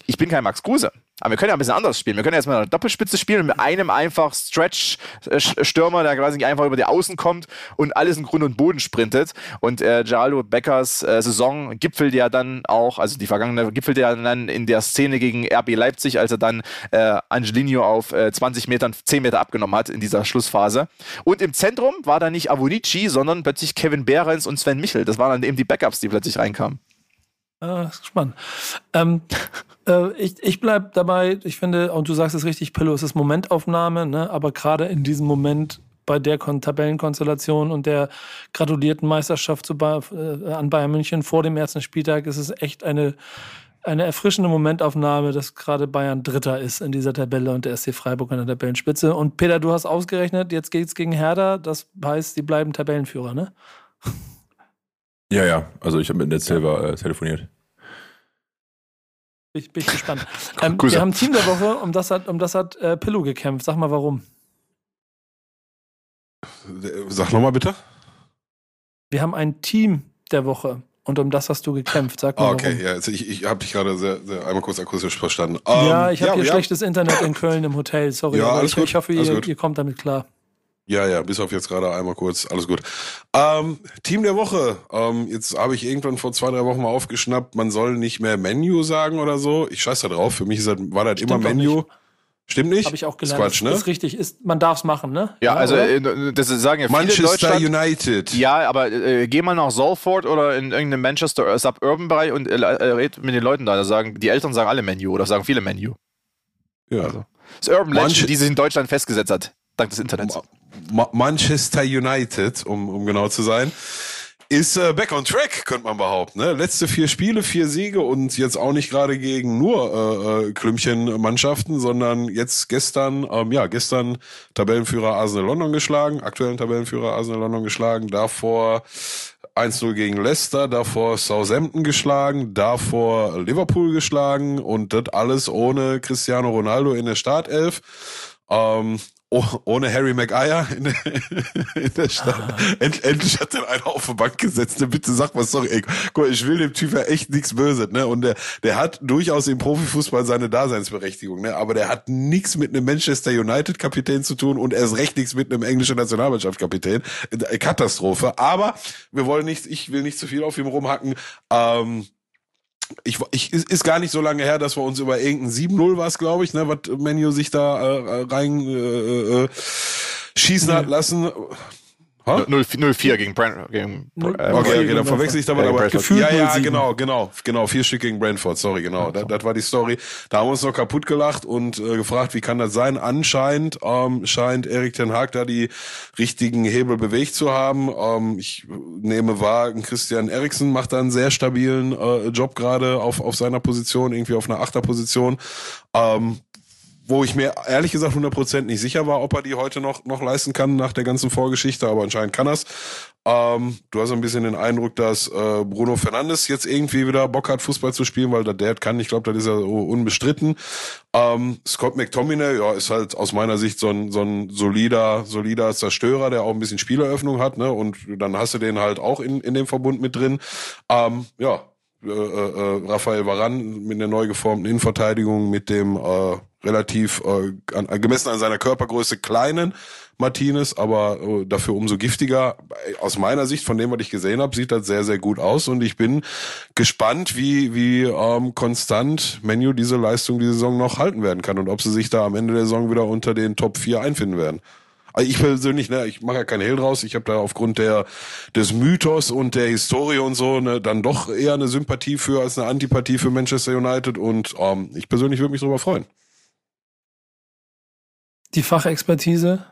ich bin kein Max Kruse. Aber wir können ja ein bisschen anders spielen. Wir können jetzt mal eine Doppelspitze spielen mit einem einfach Stretch-Stürmer, der quasi einfach über die Außen kommt und alles in Grund und Boden sprintet. Und äh, Geraldo Beckers äh, Saison gipfelt ja dann auch, also die vergangene gipfelt ja dann in der Szene gegen RB Leipzig, als er dann äh, Angelino auf äh, 20 Metern, 10 Meter abgenommen hat in dieser Schlussphase. Und im Zentrum war da nicht Avonici, sondern plötzlich Kevin Behrens und Sven Michel. Das waren dann eben die Backups, die plötzlich reinkamen. Ah, spannend. Ähm, äh, ich ich bleibe dabei, ich finde, und du sagst es richtig, Pillow, es ist Momentaufnahme, ne? aber gerade in diesem Moment bei der Kon Tabellenkonstellation und der gratulierten Meisterschaft zu ba äh, an Bayern München vor dem ersten Spieltag ist es echt eine, eine erfrischende Momentaufnahme, dass gerade Bayern Dritter ist in dieser Tabelle und der SC Freiburg an der Tabellenspitze. Und Peter, du hast ausgerechnet, jetzt geht es gegen Hertha, das heißt, die bleiben Tabellenführer, ne? Ja, ja, also ich habe mit Ned Silver äh, telefoniert. Bin, bin ich gespannt. Ähm, wir haben ein Team der Woche, um das hat, um das hat äh, Pillow gekämpft. Sag mal warum. Sag nochmal bitte. Wir haben ein Team der Woche und um das hast du gekämpft. Sag mal. Ah, okay, warum. ja, also ich, ich habe dich gerade sehr, sehr, einmal kurz akustisch verstanden. Um, ja, ich habe ja, hier ja. schlechtes Internet in Köln im Hotel. Sorry, ja, alles ich, gut. ich hoffe, ihr, ihr kommt damit klar. Ja, ja, bis auf jetzt gerade einmal kurz, alles gut. Ähm, Team der Woche. Ähm, jetzt habe ich irgendwann vor zwei, drei Wochen mal aufgeschnappt, man soll nicht mehr Menu sagen oder so. Ich scheiß da drauf. Für mich ist das, war das Stimmt immer Menu. Stimmt nicht? Habe ich auch gelernt. Quatsch, ne? Das ist richtig. Ist, man darf es machen, ne? Ja, also oder? äh, das sagen ja viele in Manchester Deutschland. United. Ja, aber äh, geh mal nach Salford oder in irgendeinem Manchester äh, Suburban-Bereich und äh, äh, red mit den Leuten da. da sagen, die Eltern sagen alle Menu oder sagen viele Menu. Ja. Das ist Urban Manche- Legend, die sich in Deutschland festgesetzt hat, dank des Internets. Ma Manchester United, um, um genau zu sein, ist äh, back on track, könnte man behaupten. Ne? Letzte vier Spiele, vier Siege und jetzt auch nicht gerade gegen nur äh, äh, Klümpchen-Mannschaften, sondern jetzt gestern, ähm, ja, gestern Tabellenführer Arsenal London geschlagen, aktuellen Tabellenführer Arsenal London geschlagen, davor 1-0 gegen Leicester, davor Southampton geschlagen, davor Liverpool geschlagen und das alles ohne Cristiano Ronaldo in der Startelf. Ähm, oh, ohne Harry Maguire in der, in der Stadt. End, endlich hat er einen auf die Bank gesetzt. Bitte sag mal, sorry, ey, guck, ich will dem Typ ja echt nichts Böses, ne? Und der, der hat durchaus im Profifußball seine Daseinsberechtigung, ne? Aber der hat nichts mit einem Manchester United Kapitän zu tun und erst recht nichts mit einem englischen Nationalmannschaft Kapitän. Äh, Katastrophe. Aber wir wollen nicht, ich will nicht zu viel auf ihm rumhacken. Ähm, ich, ich ist, ist gar nicht so lange her, dass wir uns über irgendein 7-0 war es, glaube ich, ne, was Menu sich da äh, rein äh, äh, schießen hat lassen. Ha? 0-4 gegen Brent. Gegen, Null- äh, Okay, okay, dann verwechsel ich da Ja, mal, aber Brentford. Gefühlt ja, ja, 0-7. genau, genau, genau, vier Stück gegen Brentford, sorry, genau, das, das war die Story. Da haben wir uns noch kaputt gelacht und äh, gefragt, wie kann das sein? Anscheinend ähm, scheint Erik Ten Hag da die richtigen Hebel bewegt zu haben. Ähm, ich nehme wahr, Christian Eriksen macht da einen sehr stabilen äh, Job gerade auf, auf seiner Position, irgendwie auf einer Achterposition. Ähm, wo ich mir ehrlich gesagt 100% nicht sicher war, ob er die heute noch, noch leisten kann nach der ganzen Vorgeschichte, aber anscheinend kann er's. Ähm, du hast ein bisschen den Eindruck, dass äh, Bruno Fernandes jetzt irgendwie wieder Bock hat, Fußball zu spielen, weil der Dad kann. Ich glaube, das ist ja so unbestritten. Ähm, Scott McTominay, ja, ist halt aus meiner Sicht so ein, so ein solider, solider Zerstörer, der auch ein bisschen Spieleröffnung hat, ne? Und dann hast du den halt auch in, in dem Verbund mit drin. Ähm, ja, äh, äh, Raphael Varan mit der neu geformten Innenverteidigung, mit dem äh, relativ äh, an, gemessen an seiner Körpergröße kleinen Martinez, aber äh, dafür umso giftiger. Aus meiner Sicht, von dem, was ich gesehen habe, sieht das sehr, sehr gut aus und ich bin gespannt, wie, wie ähm, konstant Menu diese Leistung die Saison noch halten werden kann und ob sie sich da am Ende der Saison wieder unter den Top 4 einfinden werden. Also ich persönlich, ne, ich mache ja keinen Hehl draus. Ich habe da aufgrund der des Mythos und der Historie und so ne, dann doch eher eine Sympathie für als eine Antipathie für Manchester United und ähm, ich persönlich würde mich darüber freuen. Die Fachexpertise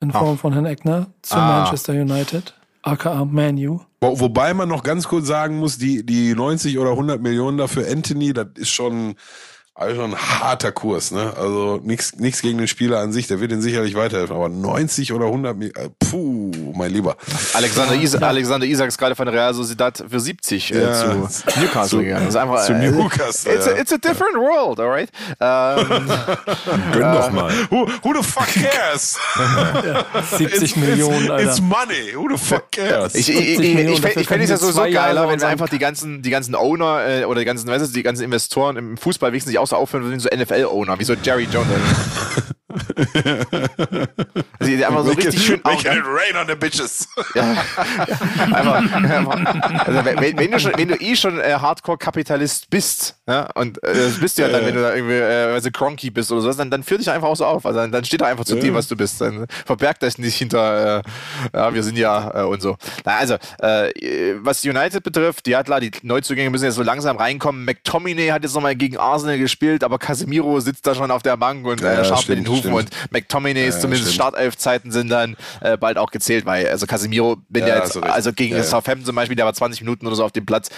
in Form von Herrn Eckner zu Ah. Manchester United, aka Manu. Wo, wobei man noch ganz kurz sagen muss, die die 90 oder 100 Millionen dafür Anthony, das ist schon also ein harter Kurs, ne? Also nichts nichts gegen den Spieler an sich, der wird ihn sicherlich weiterhelfen, aber 90 oder 100 Millionen, äh, puh, mein Lieber. Alexander, Is Alexander Isak ist gerade von Real Sociedad für 70 äh, Ja. zu Newcastle Zu- gegangen. Das ist einfach, zu äh, Newcastle, It's, a, ja. it's a different world, alright? Ähm, Gönn doch mal. Who, who the fuck cares? 70 Millionen, it's, Alter. It's money. Who the fuck cares? ich ich, 70 ich, ich, ich, fände es ja sowieso Jahre geiler, wenn wir einfach die ganzen, die ganzen Owner äh, oder die ganzen, weißt du, die ganzen Investoren im Fußball wenigstens sich auch so aufhören würden, so NFL-Owner, wie so Jerry Jones. also, die einfach so richtig schön Make it rain on the bitches. einfach, einfach, also wenn, wenn, du schon, wenn du eh schon äh, Hardcore-Kapitalist bist, ja, und äh, das bist du ja dann, wenn du da irgendwie äh, du, Cronky bist oder sowas, dann, dann führ dich einfach auch so auf. Also dann, dann steht da einfach zu dem, was du bist. Dann verberg das nicht hinter, äh, ja, wir sind ja äh, und so. Na, also, äh, was United betrifft, ja klar, die Neuzugänge müssen jetzt so langsam reinkommen. McTominay hat jetzt nochmal gegen Arsenal gespielt, aber Casemiro sitzt da schon auf der Bank und äh, Ja, scharft stimmt, in den Hufen stimmt. und McTominay ist Ja, zumindest. Startelf-Zeiten sind dann äh, bald auch gezählt, weil also Casemiro, wenn Ja, der jetzt, also gegen Ja. Southampton zum Beispiel, der war 20 Minuten oder so auf dem Platz,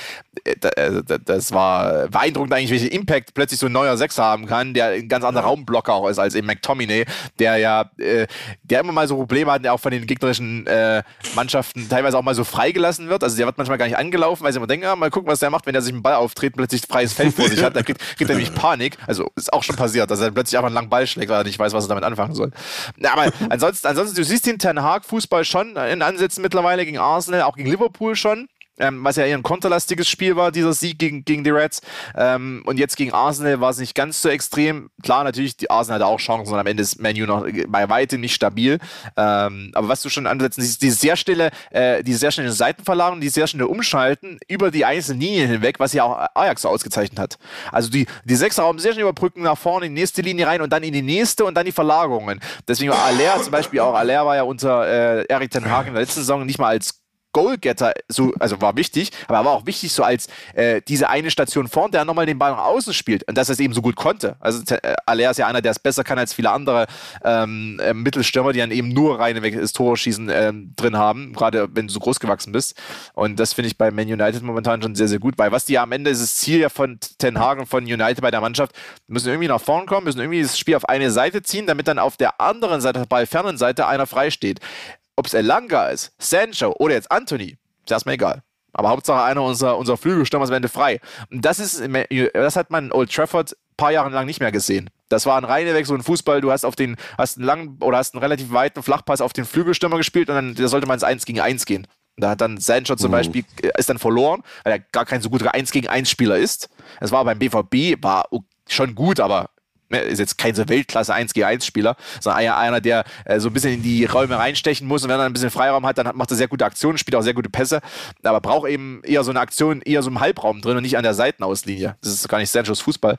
äh, da- äh, da- das war beeindruckend eigentlich, welchen Impact plötzlich so ein neuer Sechser haben kann, der ein ganz anderer Raumblocker auch ist als eben McTominay, der ja, äh, der immer mal so Probleme hat, der auch von den gegnerischen äh, Mannschaften teilweise auch mal so freigelassen wird, also der wird manchmal gar nicht angelaufen, weil sie immer denken, ja, mal gucken, was der macht, wenn er sich mit dem Ball auftritt, plötzlich freies Feld vor sich hat, dann kriegt, kriegt er nämlich Panik, also ist auch schon passiert, dass er plötzlich einfach einen langen Ball schlägt, weil er nicht weiß, was er damit anfangen soll. Na, aber ansonsten, ansonsten, du siehst den Ten Hag Fußball schon in Ansätzen mittlerweile gegen Arsenal, auch gegen Liverpool schon. Ähm, was ja eher ein konterlastiges Spiel war, dieser Sieg gegen, gegen die Reds. Ähm, und jetzt gegen Arsenal war es nicht ganz so extrem. Klar, natürlich, die Arsenal hatte auch Chancen und am Ende ist Menu noch bei weitem nicht stabil. Ähm, aber was du schon ansetzen, dieses, dieses sehr stille, äh, diese sehr schnelle Seitenverlagerung, die sehr schnelle Umschalten über die einzelnen Linien hinweg, was ja auch Ajax so ausgezeichnet hat. Also die, die Sechserraum sehr schnell überbrücken nach vorne in die nächste Linie rein und dann in die nächste und dann die Verlagerungen. Deswegen war Aller zum Beispiel auch, Aller war ja unter äh, Erik Ten Hag in der letzten Saison nicht mal als Goalgetter so, also war wichtig, aber er war auch wichtig so als äh, diese eine Station vorn, der nochmal den Ball nach außen spielt und dass er es eben so gut konnte. Also äh, Aller ist ja einer, der es besser kann als viele andere ähm, äh, Mittelstürmer, die dann eben nur reine das Torschießen äh, drin haben, gerade wenn du so groß gewachsen bist. Und das finde ich bei Man United momentan schon sehr, sehr gut, weil was die ja am Ende ist das Ziel ja von Ten Hagen von United bei der Mannschaft, müssen irgendwie nach vorn kommen, müssen irgendwie das Spiel auf eine Seite ziehen, damit dann auf der anderen Seite, bei fernen Seite, einer frei steht ob es Elanga ist, Sancho oder jetzt Anthony, ist erstmal egal. Aber Hauptsache einer unserer, unserer Flügelstürmer ist am Ende frei. Und das ist, das hat man in Old Trafford ein paar Jahre lang nicht mehr gesehen. Das war ein reiner Weg, so ein Fußball, du hast auf den, hast einen langen oder hast einen relativ weiten Flachpass auf den Flügelstürmer gespielt und dann da sollte man ins 1 gegen 1 gehen. Da hat dann Sancho zum uh. Beispiel, äh, ist dann verloren, weil er gar kein so guter 1 gegen 1 Spieler ist. Es war beim BVB, war schon gut, aber ist jetzt kein so Weltklasse 1 gegen 1 Spieler, sondern eher einer, der äh, so ein bisschen in die Räume reinstechen muss und wenn er ein bisschen Freiraum hat, dann hat, macht er sehr gute Aktionen, spielt auch sehr gute Pässe, aber braucht eben eher so eine Aktion, eher so im Halbraum drin und nicht an der Seitenauslinie. Das ist gar nicht Sanchos Fußball.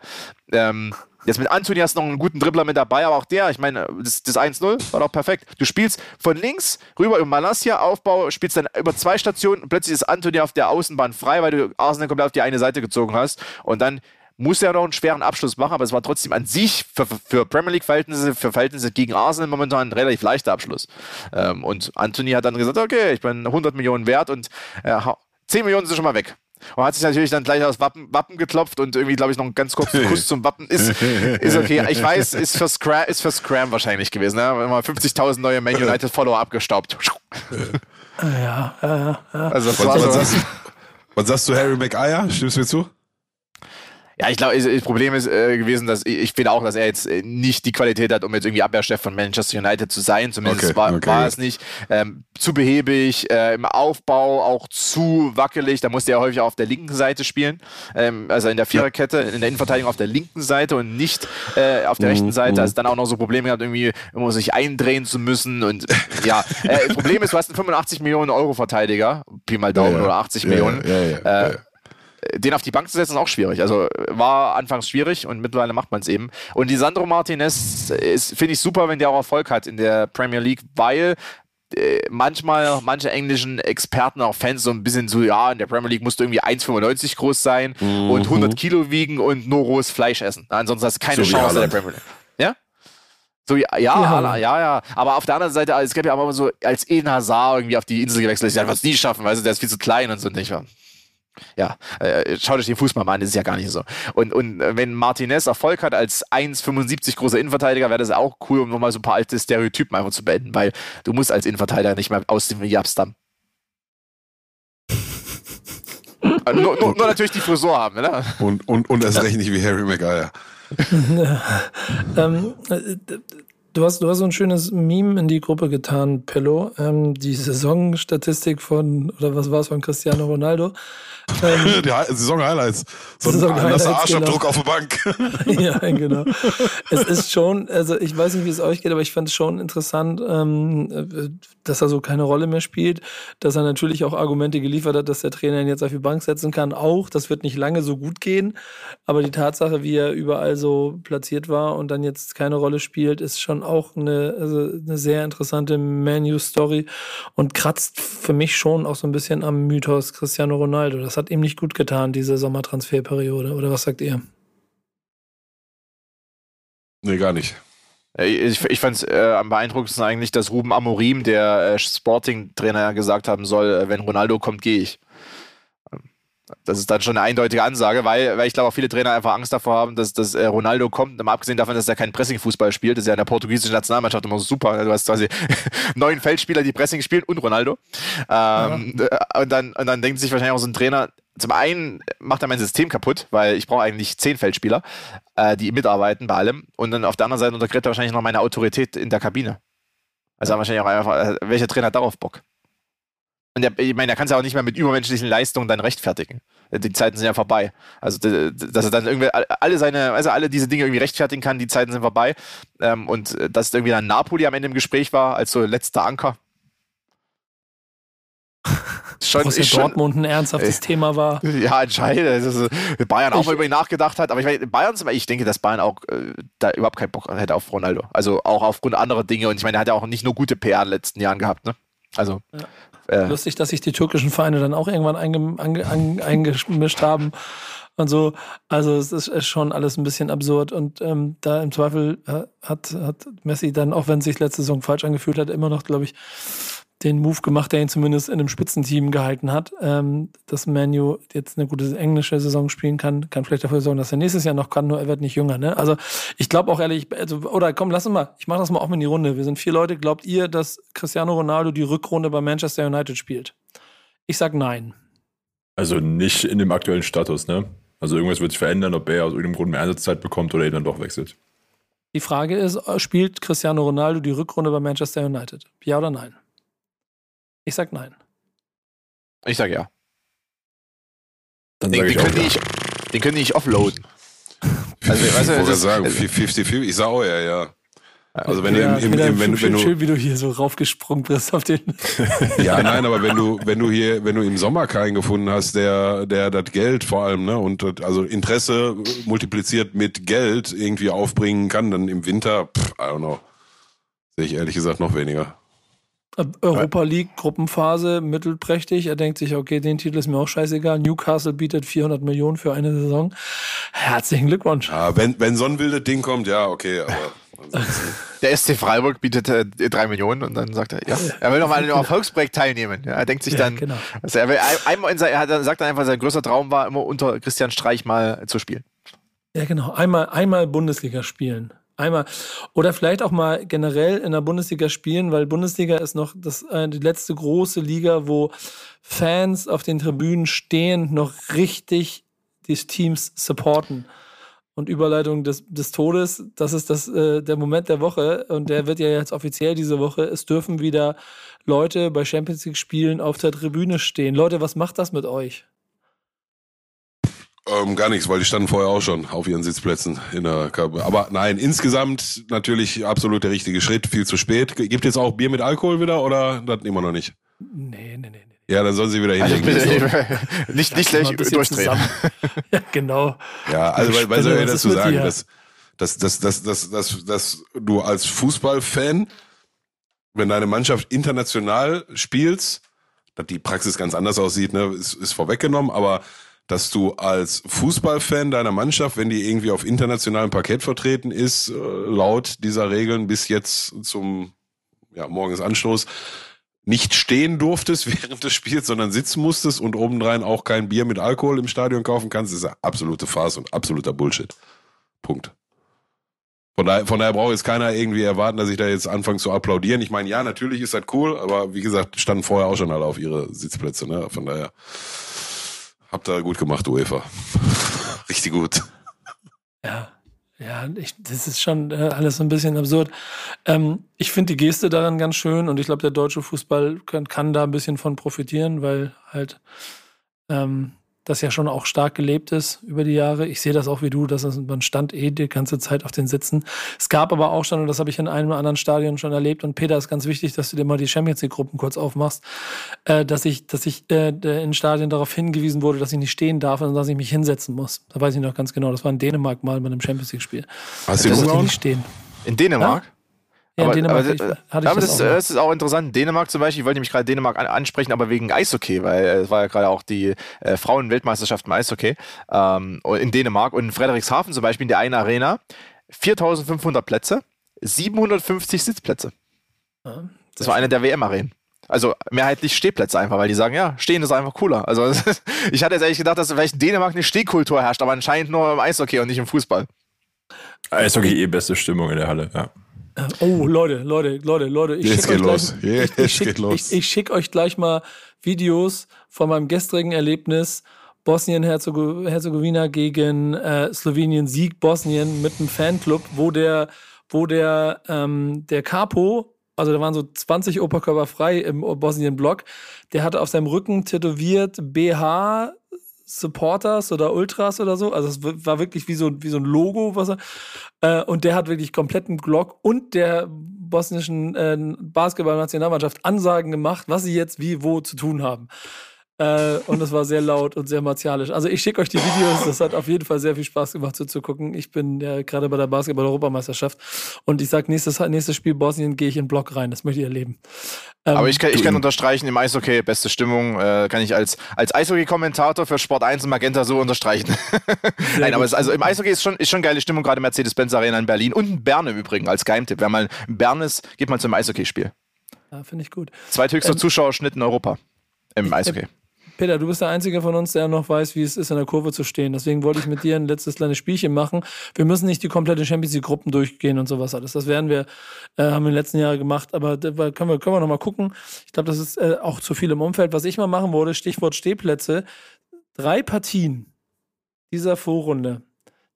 Ähm, Jetzt mit Anthony hast du noch einen guten Dribbler mit dabei, aber auch der, ich meine, das, das 1-0 war doch perfekt. Du spielst von links rüber über Malassia, Aufbau, spielst dann über zwei Stationen und plötzlich ist Anthony auf der Außenbahn frei, weil du Arsenal komplett auf die eine Seite gezogen hast. Und dann muss er noch einen schweren Abschluss machen, aber es war trotzdem an sich für, für Premier League-Verhältnisse, für Verhältnisse gegen Arsenal momentan ein relativ leichter Abschluss. Ähm, und Anthony hat dann gesagt, okay, ich bin 100 Millionen wert und äh, 10 Millionen sind schon mal weg. Und hat sich natürlich dann gleich aus Wappen, Wappen geklopft und irgendwie, glaube ich, noch einen ganz kurzen Kuss zum Wappen. Ist, ist okay. Ich weiß, ist für Scram, ist für Scram wahrscheinlich gewesen. Ne? Mal 50.000 neue Man United-Follower abgestaubt. Ja, ja, ja. Also, was, was, sagst, was sagst du, Harry Maguire? Stimmst du mir zu? Ja, ich glaube, das Problem ist äh, gewesen, dass ich, ich finde auch, dass er jetzt äh, nicht die Qualität hat, um jetzt irgendwie Abwehrchef von Manchester United zu sein. Zumindest okay, war, okay. war, es nicht. Ähm, zu behäbig, äh, im Aufbau auch zu wackelig. Da musste er häufig auf der linken Seite spielen. Ähm, also in der Viererkette, in der Innenverteidigung auf der linken Seite und nicht äh, auf der rechten mhm, Seite. Also dann auch noch so Probleme gehabt, irgendwie immer sich eindrehen zu müssen. Und ja, äh, Problem ist, du hast einen 85 Millionen Euro Verteidiger, Pi mal Daumen, ja, ja. oder 80 ja, Millionen. Den auf die Bank zu setzen, ist auch schwierig. Also war anfangs schwierig und mittlerweile macht man es eben. Und die Sandro Martinez finde ich super, wenn der auch Erfolg hat in der Premier League, weil äh, manchmal manche englischen Experten, auch Fans, so ein bisschen so, ja, in der Premier League musst du irgendwie 1,95 groß sein mhm. und 100 Kilo wiegen und nur rohes Fleisch essen. Ansonsten hast du keine so Chance in der Premier League. Ja? So, ja, ja, ja, ja, Aber auf der anderen Seite, es gab ja auch immer so, als Eden Hazard irgendwie auf die Insel gewechselt ist, ja, was nie schaffen, weißt du, der ist viel zu klein und so. Und ich war, ja, äh, schaut euch den Fußball mal an, das ist ja gar nicht so. Und, und äh, wenn Martinez Erfolg hat als 1,75 großer Innenverteidiger, wäre das auch cool, um nochmal so ein paar alte Stereotypen einfach zu beenden, weil du musst als Innenverteidiger nicht mehr aus dem Jabstam. Äh, nur, nur, nur, natürlich die Frisur haben, ne? Und, und, und erst recht nicht wie Harry Maguire. ähm, äh, Du hast, du hast so ein schönes Meme in die Gruppe getan, Pillow. Ähm, die Saisonstatistik von, oder was war es von Cristiano Ronaldo? Ähm, die Saison-Highlights. So ein Saison nasser Arschabdruck genau. auf der Bank. ja, genau. Es ist schon, also ich weiß nicht, wie es euch geht, aber ich fand es schon interessant, ähm, dass er so keine Rolle mehr spielt, dass er natürlich auch Argumente geliefert hat, dass der Trainer ihn jetzt auf die Bank setzen kann. Auch, das wird nicht lange so gut gehen, aber die Tatsache, wie er überall so platziert war und dann jetzt keine Rolle spielt, ist schon auch eine, also eine sehr interessante Menu-Story und kratzt für mich schon auch so ein bisschen am Mythos Cristiano Ronaldo. Das hat ihm nicht gut getan, diese Sommertransferperiode. Oder was sagt ihr? Nee, gar nicht. Ich, ich fand es äh, am beeindruckendsten eigentlich, dass Ruben Amorim, der äh, Sporting-Trainer, gesagt haben soll, äh, wenn Ronaldo kommt, gehe ich. Das ist dann schon eine eindeutige Ansage, weil, weil ich glaube auch viele Trainer einfach Angst davor haben, dass, dass äh, Ronaldo kommt, mal abgesehen davon, dass er keinen Pressing-Fußball spielt, das ist ja in der portugiesischen Nationalmannschaft immer super. Du hast quasi neun Feldspieler, die Pressing spielen und Ronaldo. Ähm, ja. und, dann, und dann denkt sich wahrscheinlich auch so ein Trainer, zum einen macht er mein System kaputt, weil ich brauche eigentlich zehn Feldspieler, äh, die mitarbeiten bei allem. Und dann auf der anderen Seite untergräbt er wahrscheinlich noch meine Autorität in der Kabine. Also wahrscheinlich auch einfach, äh, welcher Trainer hat darauf Bock? Und der, ich meine, da kannst du auch nicht mehr mit übermenschlichen Leistungen dann rechtfertigen. Die Zeiten sind ja vorbei. Also, dass er dann irgendwie alle seine, also alle diese Dinge irgendwie rechtfertigen kann, die Zeiten sind vorbei. Ähm, und äh, dass irgendwie dann Napoli am Ende im Gespräch war, als so letzter Anker. Schon, Dass schon, Dortmund ein ernsthaftes äh, Thema war. Ja, entscheidend. Also, Bayern auch ich, mal über ihn nachgedacht hat. Aber ich meine, Bayern ich denke, dass Bayern auch äh, da überhaupt keinen Bock hätte auf Ronaldo. Also auch aufgrund anderer Dinge. Und ich meine, er hat ja auch nicht nur gute PR in den letzten Jahren gehabt. Ne? Also. Ja. Äh, Lustig, dass sich die türkischen Vereine dann auch irgendwann einge, einge, einge, eingemischt haben und so. Also es ist schon alles ein bisschen absurd und ähm, da im Zweifel äh, hat, hat Messi dann, auch wenn es sich letzte Saison falsch angefühlt hat, immer noch, glaube ich, den Move gemacht, der ihn zumindest in einem Spitzenteam gehalten hat. Ähm, dass Manu jetzt eine gute englische Saison spielen kann, kann vielleicht dafür sorgen, dass er nächstes Jahr noch kann, nur er wird nicht jünger. Ne? Also ich glaube auch ehrlich, also, oder komm, lass uns mal, ich mache das mal auch mal in die Runde. Wir sind vier Leute. Glaubt ihr, dass Cristiano Ronaldo die Rückrunde bei Manchester United spielt? Ich sag nein. Also nicht in dem aktuellen Status, ne? Also irgendwas wird sich verändern, ob er aus irgendeinem Grund mehr Einsatzzeit bekommt oder eben dann doch wechselt. Die Frage ist, spielt Cristiano Ronaldo die Rückrunde bei Manchester United? Ja oder nein? Ich sag nein. Ich sag ja. Dann den, sag den, können nicht, den können die nicht offloaden. Also, ich wollte sagen, 50-50, ich sag auch ja, ja. Also wenn ja, du im, im, im, wenn, wenn du schön, wie du hier so raufgesprungen bist auf den. ja, nein, aber wenn du wenn du hier wenn du im Sommer keinen gefunden hast, der der das Geld vor allem ne und also Interesse multipliziert mit Geld irgendwie aufbringen kann, dann im Winter, pff, I don't know, sehe ich ehrlich gesagt noch weniger. Europa League Gruppenphase mittelprächtig. Er denkt sich, okay, den Titel ist mir auch scheißegal. Newcastle bietet 400 Millionen für eine Saison. Herzlichen Glückwunsch. Ja, wenn, wenn so ein wildes Ding kommt, ja, okay, aber. Der SC Freiburg bietet äh, drei Millionen und dann sagt er, ja, er will noch mal an einem Erfolgsprojekt teilnehmen. Ja, er denkt sich dann, ja, genau. also er, will einmal in sein, er sagt dann einfach, sein größter Traum war immer unter Christian Streich mal zu spielen. Ja, genau. Einmal, einmal Bundesliga spielen. Einmal. Oder vielleicht auch mal generell in der Bundesliga spielen, weil Bundesliga ist noch das, äh, die letzte große Liga, wo Fans auf den Tribünen stehen, noch richtig die Teams supporten. Und Überleitung des, des Todes, das ist das, äh, der Moment der Woche und der wird ja jetzt offiziell diese Woche. Es dürfen wieder Leute bei Champions League Spielen auf der Tribüne stehen. Leute, was macht das mit euch? Ähm, gar nichts, weil die standen vorher auch schon auf ihren Sitzplätzen in der Kabine. Aber nein, insgesamt natürlich absolut der richtige Schritt, viel zu spät. Gibt jetzt auch Bier mit Alkohol wieder oder das immer noch nicht? Nee, nee, nee. nee. Ja, dann sollen sie wieder hinlegen. Also, nicht nicht gleich durchdrehen. ja, genau. Ja, also weil, weil soll ich dazu sagen, dass, dass, dass, dass, dass, dass, dass du als Fußballfan, wenn deine Mannschaft international spielst, dass die Praxis ganz anders aussieht, ne, ist, ist vorweggenommen, aber dass du als Fußballfan deiner Mannschaft, wenn die irgendwie auf internationalem Parkett vertreten ist, äh, laut dieser Regeln bis jetzt zum ja, morgens Anstoß, nicht stehen durftest während des Spiels, sondern sitzen musstest und obendrein auch kein Bier mit Alkohol im Stadion kaufen kannst, ist absolute Farce und absoluter Bullshit. Punkt. Von daher, von daher braucht jetzt keiner irgendwie erwarten, dass ich da jetzt anfange zu applaudieren. Ich meine, ja, natürlich ist das cool, aber wie gesagt, standen vorher auch schon alle auf ihre Sitzplätze. Ne? Von daher Habt ihr gut gemacht, UEFA. Richtig gut. Ja, ja, ich, das ist schon äh, alles ein bisschen absurd. Ähm, ich finde die Geste daran ganz schön und ich glaube, der deutsche Fußball kann, kann, da ein bisschen von profitieren, weil halt ähm, das ja schon auch stark gelebt ist über die Jahre. Ich sehe das auch wie du, dass man stand eh die ganze Zeit auf den Sitzen. Es gab aber auch schon, und das habe ich in einem oder anderen Stadion schon erlebt, und Peter ist ganz wichtig, dass du dir mal die Champions League-Gruppen kurz aufmachst, äh, dass ich, dass ich äh, in Stadien darauf hingewiesen wurde, dass ich nicht stehen darf und dass ich mich hinsetzen muss. Da weiß ich noch ganz genau. Das war in Dänemark mal bei einem Champions League-Spiel. Hast du nicht stehen. In Dänemark? Ja? Ja, aber, Dänemark aber, hatte ich aber das, das, das, ist auch interessant. Dänemark zum Beispiel, ich wollte nämlich gerade Dänemark an, ansprechen, aber wegen Eishockey, weil es war ja gerade auch die äh, Frauen-Weltmeisterschaft im Eishockey ähm, in Dänemark und in Frederikshafen zum Beispiel in der einen Arena 4500 Plätze, 750 Sitzplätze. Ja, das war eine der WM-Arenen. Also mehrheitlich Stehplätze einfach, weil die sagen, ja, stehen ist einfach cooler. Also ich hatte jetzt ehrlich gedacht, dass vielleicht in Dänemark eine Stehkultur herrscht, aber anscheinend nur im Eishockey und nicht im Fußball. Eishockey eh beste Stimmung in der Halle, ja. Oh, Leute, Leute, Leute, Leute. Ich Jetzt geht los. Gleich, Jetzt ich, geht los. Ich, ich schicke euch gleich mal Videos von meinem gestrigen Erlebnis. Bosnien-Herzegowina gegen äh, Slowenien, Sieg Bosnien mit einem Fanclub, wo der, wo der, ähm, der Capo also da waren so 20 Oberkörper frei im Bosnien-Block. Der hatte auf seinem Rücken tätowiert BH Supporters oder Ultras oder so. Also es war wirklich wie so, wie so ein Logo, was er. Äh, und der hat wirklich kompletten Glock und der bosnischen äh, Basketballnationalmannschaft Ansagen gemacht, was sie jetzt wie wo zu tun haben. Äh, und es war sehr laut und sehr martialisch. Also ich schicke euch die Videos, das hat auf jeden Fall sehr viel Spaß gemacht so zu gucken. Ich bin ja gerade bei der Basketball-Europameisterschaft und ich sage, nächstes, nächstes Spiel Bosnien gehe ich in den Block rein, das möchte ich erleben. Ähm, Aber ich kann, ich kann unterstreichen, im Eishockey, beste Stimmung, äh, kann ich als, als Eishockey-Kommentator für Sport 1 und Magenta so unterstreichen. Nein, aber es, also im Eishockey ist schon, ist schon geile Stimmung, gerade Mercedes-Benz Arena in Berlin und in Bern im Übrigen als Geheimtipp. Wer mal in Bern ist, geht mal zum Eishockeyspiel. Ja, finde ich gut. Zweithöchster ähm, Zuschauerschnitt in Europa im Eishockey. Peter, du bist der Einzige von uns, der noch weiß, wie es ist, in der Kurve zu stehen. Deswegen wollte ich mit dir ein letztes kleines Spielchen machen. Wir müssen nicht die komplette Champions League-Gruppen durchgehen und sowas alles. Das werden wir, äh, haben wir in den letzten Jahren gemacht, aber da können wir, können wir noch mal gucken. Ich glaube, das ist äh, auch zu viel im Umfeld. Was ich mal machen würde, Stichwort Stehplätze. Drei Partien dieser Vorrunde,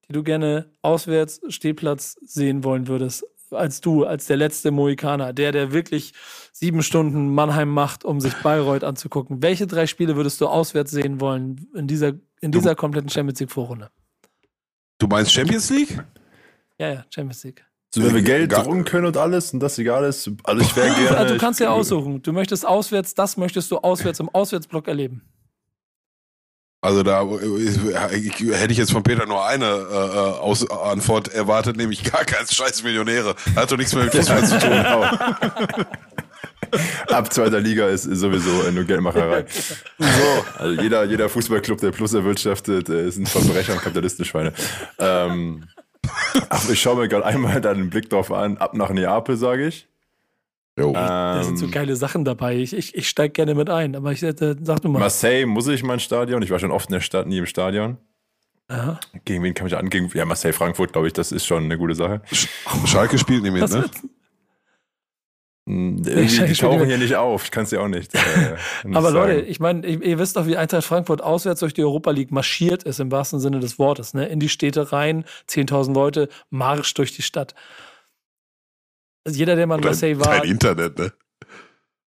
die du gerne auswärts Stehplatz sehen wollen würdest, als du, als der letzte Mohikaner, der, der wirklich sieben Stunden Mannheim macht, um sich Bayreuth anzugucken. Welche drei Spiele würdest du auswärts sehen wollen in dieser, in dieser kompletten Champions League Vorrunde? Du meinst Champions League? Ja, ja, Champions League. So, wenn wir Geld drucken können und alles und das egal ist, also ich wäre gerne. Also du kannst ja aussuchen. Du möchtest auswärts, das möchtest du auswärts im Auswärtsblock erleben. Also da hätte ich jetzt von Peter nur eine äh, Aus Antwort erwartet, nämlich gar kein scheiß Millionäre. Hat doch nichts mehr mit Fußball zu tun. Ab zweiter Liga ist, sowieso nur Geldmacherei. So, also jeder, jeder Fußballclub, der Plus erwirtschaftet, ist ein Verbrecher und Kapitalistenschweine. Ähm, ach, ich schaue mir gerade einmal dann einen Blick drauf an. Ab nach Neapel, sage ich. Jo. da sind so ähm, geile Sachen dabei. Ich, ich, ich steige gerne mit ein, aber ich äh, sag du mal. Marseille muss ich mal ins Stadion. Ich war schon oft in der Stadt, nie im Stadion. Aha. Gegen wen kann ich an? Gegen, ja, Marseille Frankfurt, glaube ich, das ist schon eine gute Sache. Schalke spielt mit, ne? Hm, die, die tauchen hier nicht auf, ich kann es ja auch nicht. Äh, nicht Aber sagen. Leute, ich meine, ihr wisst doch, wie Eintracht Frankfurt auswärts durch die Europa League marschiert ist, im wahrsten Sinne des Wortes. Ne? In die Städte rein, 10.000 Leute, Marsch durch die Stadt. Also jeder, der mal in Marseille war. Kein Internet, ne?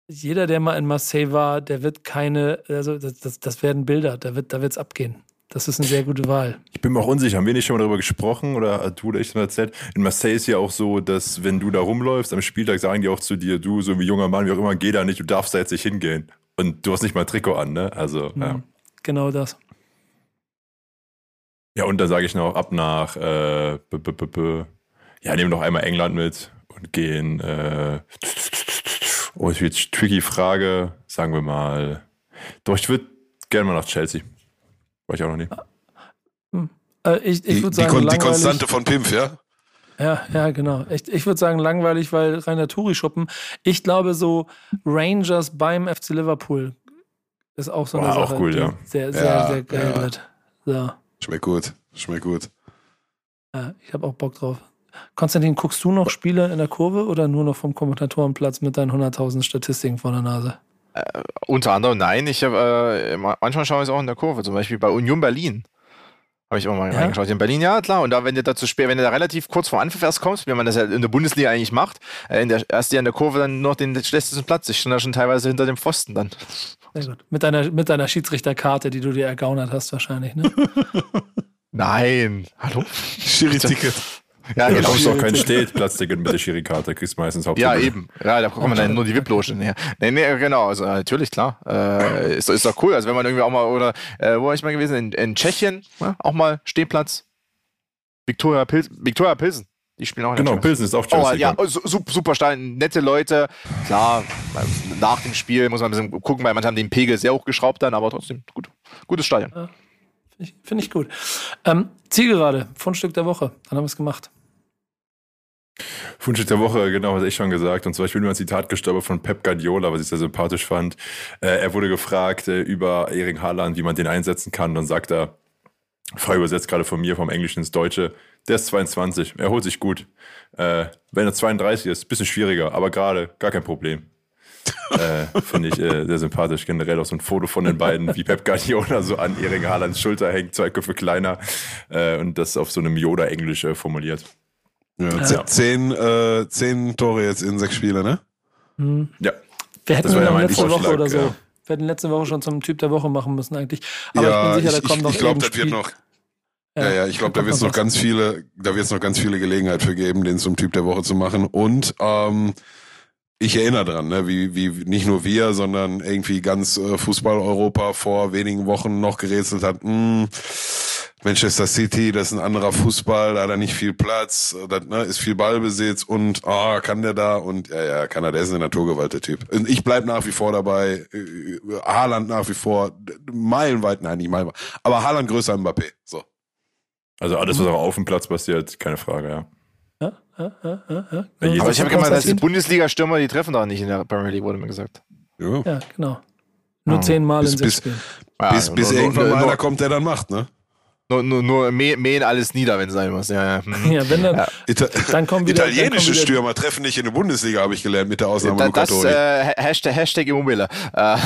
Jeder, der mal in Marseille war, der wird keine, also das, das, das werden Bilder, da wird da wird's abgehen. Das ist eine sehr gute Wahl. Ich bin mir auch unsicher, haben wir nicht schon mal darüber gesprochen oder du oder ich schon erzählt? In Marseille ist ja auch so, dass wenn du da rumläufst am Spieltag, sagen die auch zu dir, du, so wie junger Mann, wie auch immer, geh da nicht, du darfst da jetzt nicht hingehen. Und du hast nicht mal ein Trikot an, ne? Also, mhm, ja. Genau das. Ja, und da sage ich noch ab nach, äh, b -b -b ja, nehmen noch einmal England mit und gehen, äh, oh, ist jetzt tricky Frage, sagen wir mal, doch, ich würde gerne mal nach Chelsea. War ich auch noch nie. Hm. Äh, ich ich würde sagen, die, die Konstante von Pimpf, ja? Ja, ja, genau. Ich, ich würde sagen, langweilig, weil reiner Touri-Schuppen. Ich glaube, so Rangers beim FC Liverpool ist auch so eine War Sache, auch cool, ja. sehr, sehr, ja, sehr geil ja. wird. So. Schmeckt gut, schmeckt gut. Ja, ich habe auch Bock drauf. Konstantin, guckst du noch Spiele in der Kurve oder nur noch vom Kommentatorenplatz mit deinen 100.000 Statistiken vor der Nase? Äh, unter anderem nein. Ich hab, äh, manchmal schaue ich es auch in der Kurve, zum Beispiel bei Union Berlin. Habe ich auch mal ja? reingeschaut. In Berlin, ja, klar. Und da, wenn du da zu spät, wenn du da relativ kurz vor Anpfiff erst kommst, wie man das ja in der Bundesliga eigentlich macht, äh, in der, erst ja in der Kurve dann noch den schlechtesten Platz. Ich stand da schon teilweise hinter dem Pfosten dann. Sehr gut. Mit deiner, mit deiner Schiedsrichterkarte, die du dir ergaunert hast, wahrscheinlich, ne? Nein. Hallo? Schiri-Ticket. Ja, genau. Du auch kein Stehplatzticket mit der Schirikarte, kriegst meistens hauptsächlich. Ja, eben. Ja, da kommen dann nur die VIP-Loge her. Nee, nee, genau. Also natürlich, klar. Äh, ist, ist doch cool. Also wenn man irgendwie auch mal, oder äh, wo war ich mal gewesen? In, in Tschechien, ja, auch mal Stehplatz. Viktoria, Pils Viktoria Pilsen. Die spielen auch in Genau, Pilsen ist auch Chelsea. Oh, ja, super Stein, nette Leute. Klar, nach dem Spiel muss man ein bisschen gucken, weil manche haben den Pegel sehr hochgeschraubt dann, aber trotzdem gut. Gutes Stadion. Ja, Finde ich, find ich, gut. Ähm, Zielgerade, Fundstück der Woche. Dann haben wir es gemacht. Fundstück der Woche, genau, was ich schon gesagt. Und zwar, ich bin über ein Zitat gestorben von Pep Guardiola, was ich sehr sympathisch fand. Äh, er wurde gefragt äh, über Erik Haaland, wie man den einsetzen kann. Und sagt er, frei übersetzt gerade von mir, vom Englischen ins Deutsche, der ist 22, er holt sich gut. Äh, wenn er 32 ist, bisschen schwieriger, aber gerade gar kein Problem. äh, Finde ich äh, sehr sympathisch. Generell auch so ein Foto von den beiden, wie Pep Guardiola so an Erik Haalands Schulter hängt, zwei Köpfe kleiner äh, und das auf so einem Yoda-Englisch äh, formuliert. Ja, ja. Zehn, äh, zehn Tore jetzt in sechs Spielen, ne? Hm. Ja. Wir hätten Das war ihn ja noch mein letzte Woche oder so. ja. Wir hätten letzte Woche schon zum Typ der Woche machen müssen eigentlich. Aber ja, ich bin sicher, da ich, ich, noch ich glaube, das wird noch. Ja, ja, ich glaube, da wird es noch ganz viele, da wird es noch ganz viele Gelegenheit für geben, den zum Typ der Woche zu machen. Und ähm, ich erinnere dran, ne, wie, wie nicht nur wir, sondern irgendwie ganz äh, Fußball-Europa vor wenigen Wochen noch gerätselt hat, mh, Manchester City, das ist ein anderer Fußball, da hat er nicht viel Platz, das ne, ist viel Ballbesitz und ah, kann der da und ja, ja, kann er, der ist eine Naturgewalt, der Typ. Und ich bleib nach wie vor dabei, äh, Haaland nach wie vor, meilenweit, nein, nicht meilenweit, aber Haaland größer als Mbappé, so. Also alles, was auch auf dem Platz passiert, keine Frage, ja. Ja, ja, ja, ja, ja. Aber ich habe gemeint, dass die? Bundesliga-Stürmer, die treffen doch nicht in der Premier League, wurde mir gesagt. Ja. Ja, genau. Nur Oh. zehnmal in Bis- sechs bis- Spielen. Ja, bis bis nur, irgendwann einer kommt, der dann macht, ne? Nur, nur, nur mäh- mähen alles nieder, wenn es sein muss. Ja, ja. Hm. Ja, wenn dann, Ja. Dann kommen wieder. dann Italienische kommen wieder, Stürmer treffen nicht in der Bundesliga, habe ich gelernt, mit der Ausnahme Da, Luca das äh, Hashtag, Hashtag Immobile. Äh, äh,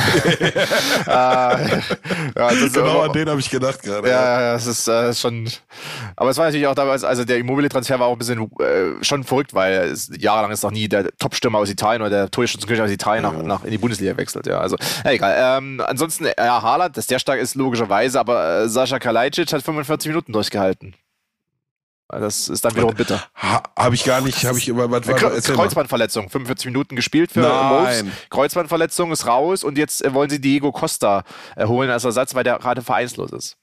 das genau aber- an den habe ich gedacht gerade. Ja, es ist äh, schon. Aber es war natürlich auch damals, also der Immobile-Transfer war auch ein bisschen äh, schon verrückt, weil es, jahrelang ist noch nie der Top-Stürmer aus Italien oder der Torschützenkönig aus Italien nach, nach in die Bundesliga wechselt. Ja, also ja, egal. Ähm, ansonsten, ja, Haaland, dass der stark ist, logischerweise, aber äh, Sascha Kalajdzic hat 45 Minuten durchgehalten. Das ist dann wiederum bitter. Ha, habe ich gar nicht, habe ich über was war. Kreuzbandverletzung, 45 Minuten gespielt für Nein. Wolves. Kreuzbandverletzung ist raus und jetzt äh, wollen sie Diego Costa äh, holen als Ersatz, weil der gerade vereinslos ist.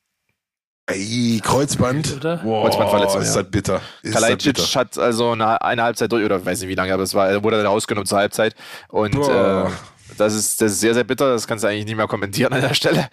Ey, Kreuzband. Oder? Boah, Kreuzbandverletzung, ist ja. das bitter. Ist das Kalajdzic bitter. hat also eine, eine Halbzeit durch, oder weiß nicht wie lange, aber es war, er wurde dann rausgenommen zur Halbzeit. Und Boah. äh, das ist, das ist sehr, sehr bitter. Das kannst du eigentlich nicht mehr kommentieren an der Stelle.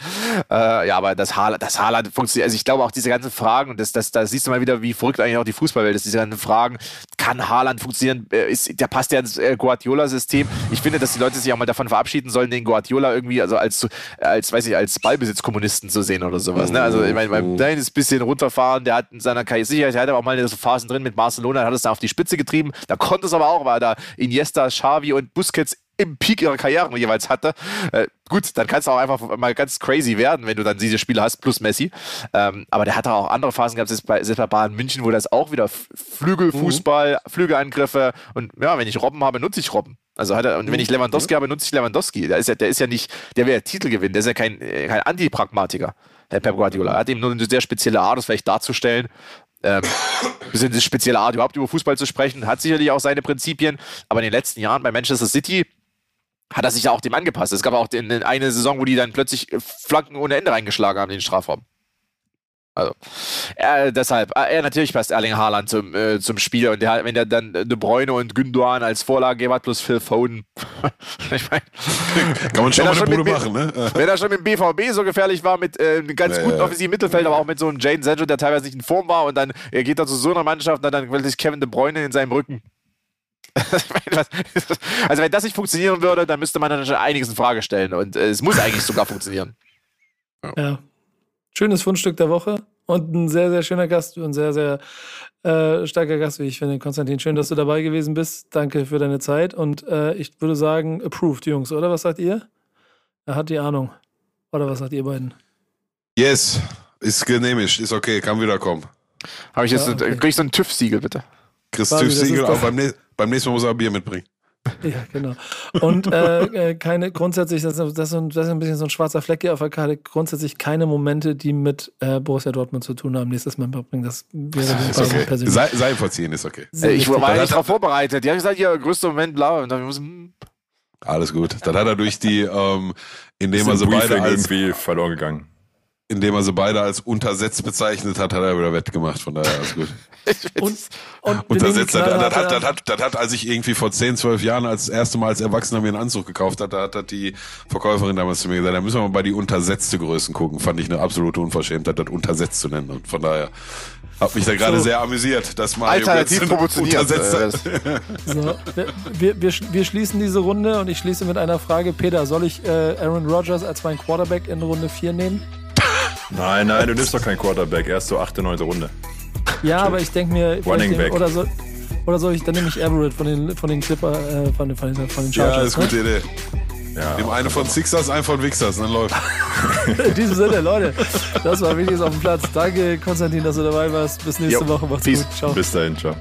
Äh, ja, aber das Haaland, das Haaland funktioniert. Also ich glaube auch diese ganzen Fragen, und das, das, da siehst du mal wieder, wie verrückt eigentlich auch die Fußballwelt ist. Diese ganzen Fragen, kann Haaland funktionieren? Äh, Ist, der passt ja ins äh, Guardiola-System. Ich finde, dass die Leute sich auch mal davon verabschieden sollen, den Guardiola irgendwie, also als, als weiß ich, als Ballbesitzkommunisten zu sehen oder sowas. Ne? Also ich meine, beim Nein ist ein bisschen runterfahren, der hat in seiner Karriere Sicherheit, der hat aber auch mal so Phasen drin mit Barcelona, hat es da auf die Spitze getrieben. Da konnte es aber auch, weil da Iniesta, Xavi und Busquets im Peak ihrer Karrieren jeweils hatte. Äh, gut, dann kannst du auch einfach mal ganz crazy werden, wenn du dann diese Spiele hast, plus Messi. Ähm, aber der hatte auch andere Phasen gehabt, selbst bei, selbst bei Bayern München, wo das auch wieder Flügelfußball, Flügelangriffe und ja, wenn ich Robben habe, nutze ich Robben. Also hat er, und wenn ich Lewandowski habe, nutze ich Lewandowski. Der ist ja, der ist ja nicht, der will ja Titel gewinnen, der ist ja kein, kein Antipragmatiker, der Pep Guardiola. Er hat eben nur eine sehr spezielle Art, das vielleicht darzustellen. Ähm, bisschen eine spezielle Art, überhaupt über Fußball zu sprechen, hat sicherlich auch seine Prinzipien, aber in den letzten Jahren bei Manchester City hat er sich ja auch dem angepasst. Es gab auch den, eine Saison, wo die dann plötzlich äh, Flanken ohne Ende reingeschlagen haben in den Strafraum. Also, äh, deshalb, äh, er natürlich passt Erling Haaland zum, äh, zum Spiel und der, wenn der dann äh, De Bruyne und Gündogan als Vorlage hat, plus Phil Foden. ich mein, Kann man schon mal er eine schon Bude machen, ne? wenn er schon mit dem BVB so gefährlich war, mit äh, einem ganz Ja, guten ja. offensiven Mittelfeld, aber auch mit so einem Jane Sancho, der teilweise nicht in Form war und dann er geht er zu so einer Mannschaft und dann will sich Kevin De Bruyne in seinem Rücken. also wenn das nicht funktionieren würde, dann müsste man dann schon einiges in Frage stellen und äh, es muss eigentlich sogar funktionieren. Ja. Schönes Fundstück der Woche und ein sehr, sehr schöner Gast, ein sehr, sehr äh, starker Gast, wie ich finde. Konstantin, schön, dass du dabei gewesen bist. Danke für deine Zeit und äh, ich würde sagen, approved, Jungs, oder? Was sagt ihr? Er hat die Ahnung. Oder was sagt ihr beiden? Yes, ist genehmigt, ist okay, kann wiederkommen. Habe ich jetzt, Ja, okay. krieg ich so ein TÜV-Siegel bitte? Chris Quasi, das TÜV-Siegel, ist aber beim, nä- beim nächsten Mal muss er ein Bier mitbringen. Ja, genau. Und äh, äh, keine, grundsätzlich, das, ist- das, ist ein- das ist ein bisschen so ein schwarzer Fleck hier auf der Karte, grundsätzlich keine Momente, die mit äh, Borussia Dortmund zu tun haben, nächstes Mal mitbringen. Das wäre Ist okay. persönlich. Sei, sei verziehen, ist okay. sehr Äh, ich war nicht darauf vorbereitet. Die haben gesagt, ja, größter Moment, blau. Und dann muss, Alles gut. Dann hat er durch die, ähm, indem er sie beide als, irgendwie verloren gegangen. indem er sie beide als untersetzt bezeichnet hat, hat er wieder wettgemacht. Von daher alles gut. Und, und nehmen die Untersetzt, das, das, hat, das, hat, das hat, als ich irgendwie vor 10, 12 Jahren als erste Mal als Erwachsener mir einen Anzug gekauft hat, da hat, hat die Verkäuferin damals zu mir gesagt, da müssen wir mal bei die untersetzte Größen gucken. Fand ich eine absolute Unverschämtheit, das untersetzt zu nennen. Und von daher hat mich da gerade So. sehr amüsiert, dass Mario alternativ proportioniert. untersetzt Äh, hat. das- So, wir, wir, wir, sch- wir schließen diese Runde und ich schließe mit einer Frage. Peter, soll ich äh, Aaron Rodgers als meinen Quarterback in Runde 4 nehmen? Nein, nein, du nimmst doch keinen Quarterback. Erst so achte, neunte Runde. Ja, aber ich denke mir, Running back. oder soll, oder soll ich, dann nehme ich Everett von den, von den Clipper, äh, von, den, von, den, von den Ja, Chargers. ist eine gute Idee. Ja. Nimm eine von Sixers, einen von Wixers, dann läuft. ne? In diesem Sinne, Leute, das war Wichtiges auf dem Platz. Danke, Konstantin, dass du dabei warst. Bis nächste Jo, Woche. Macht's peace. gut. Ciao. Bis dahin, ciao.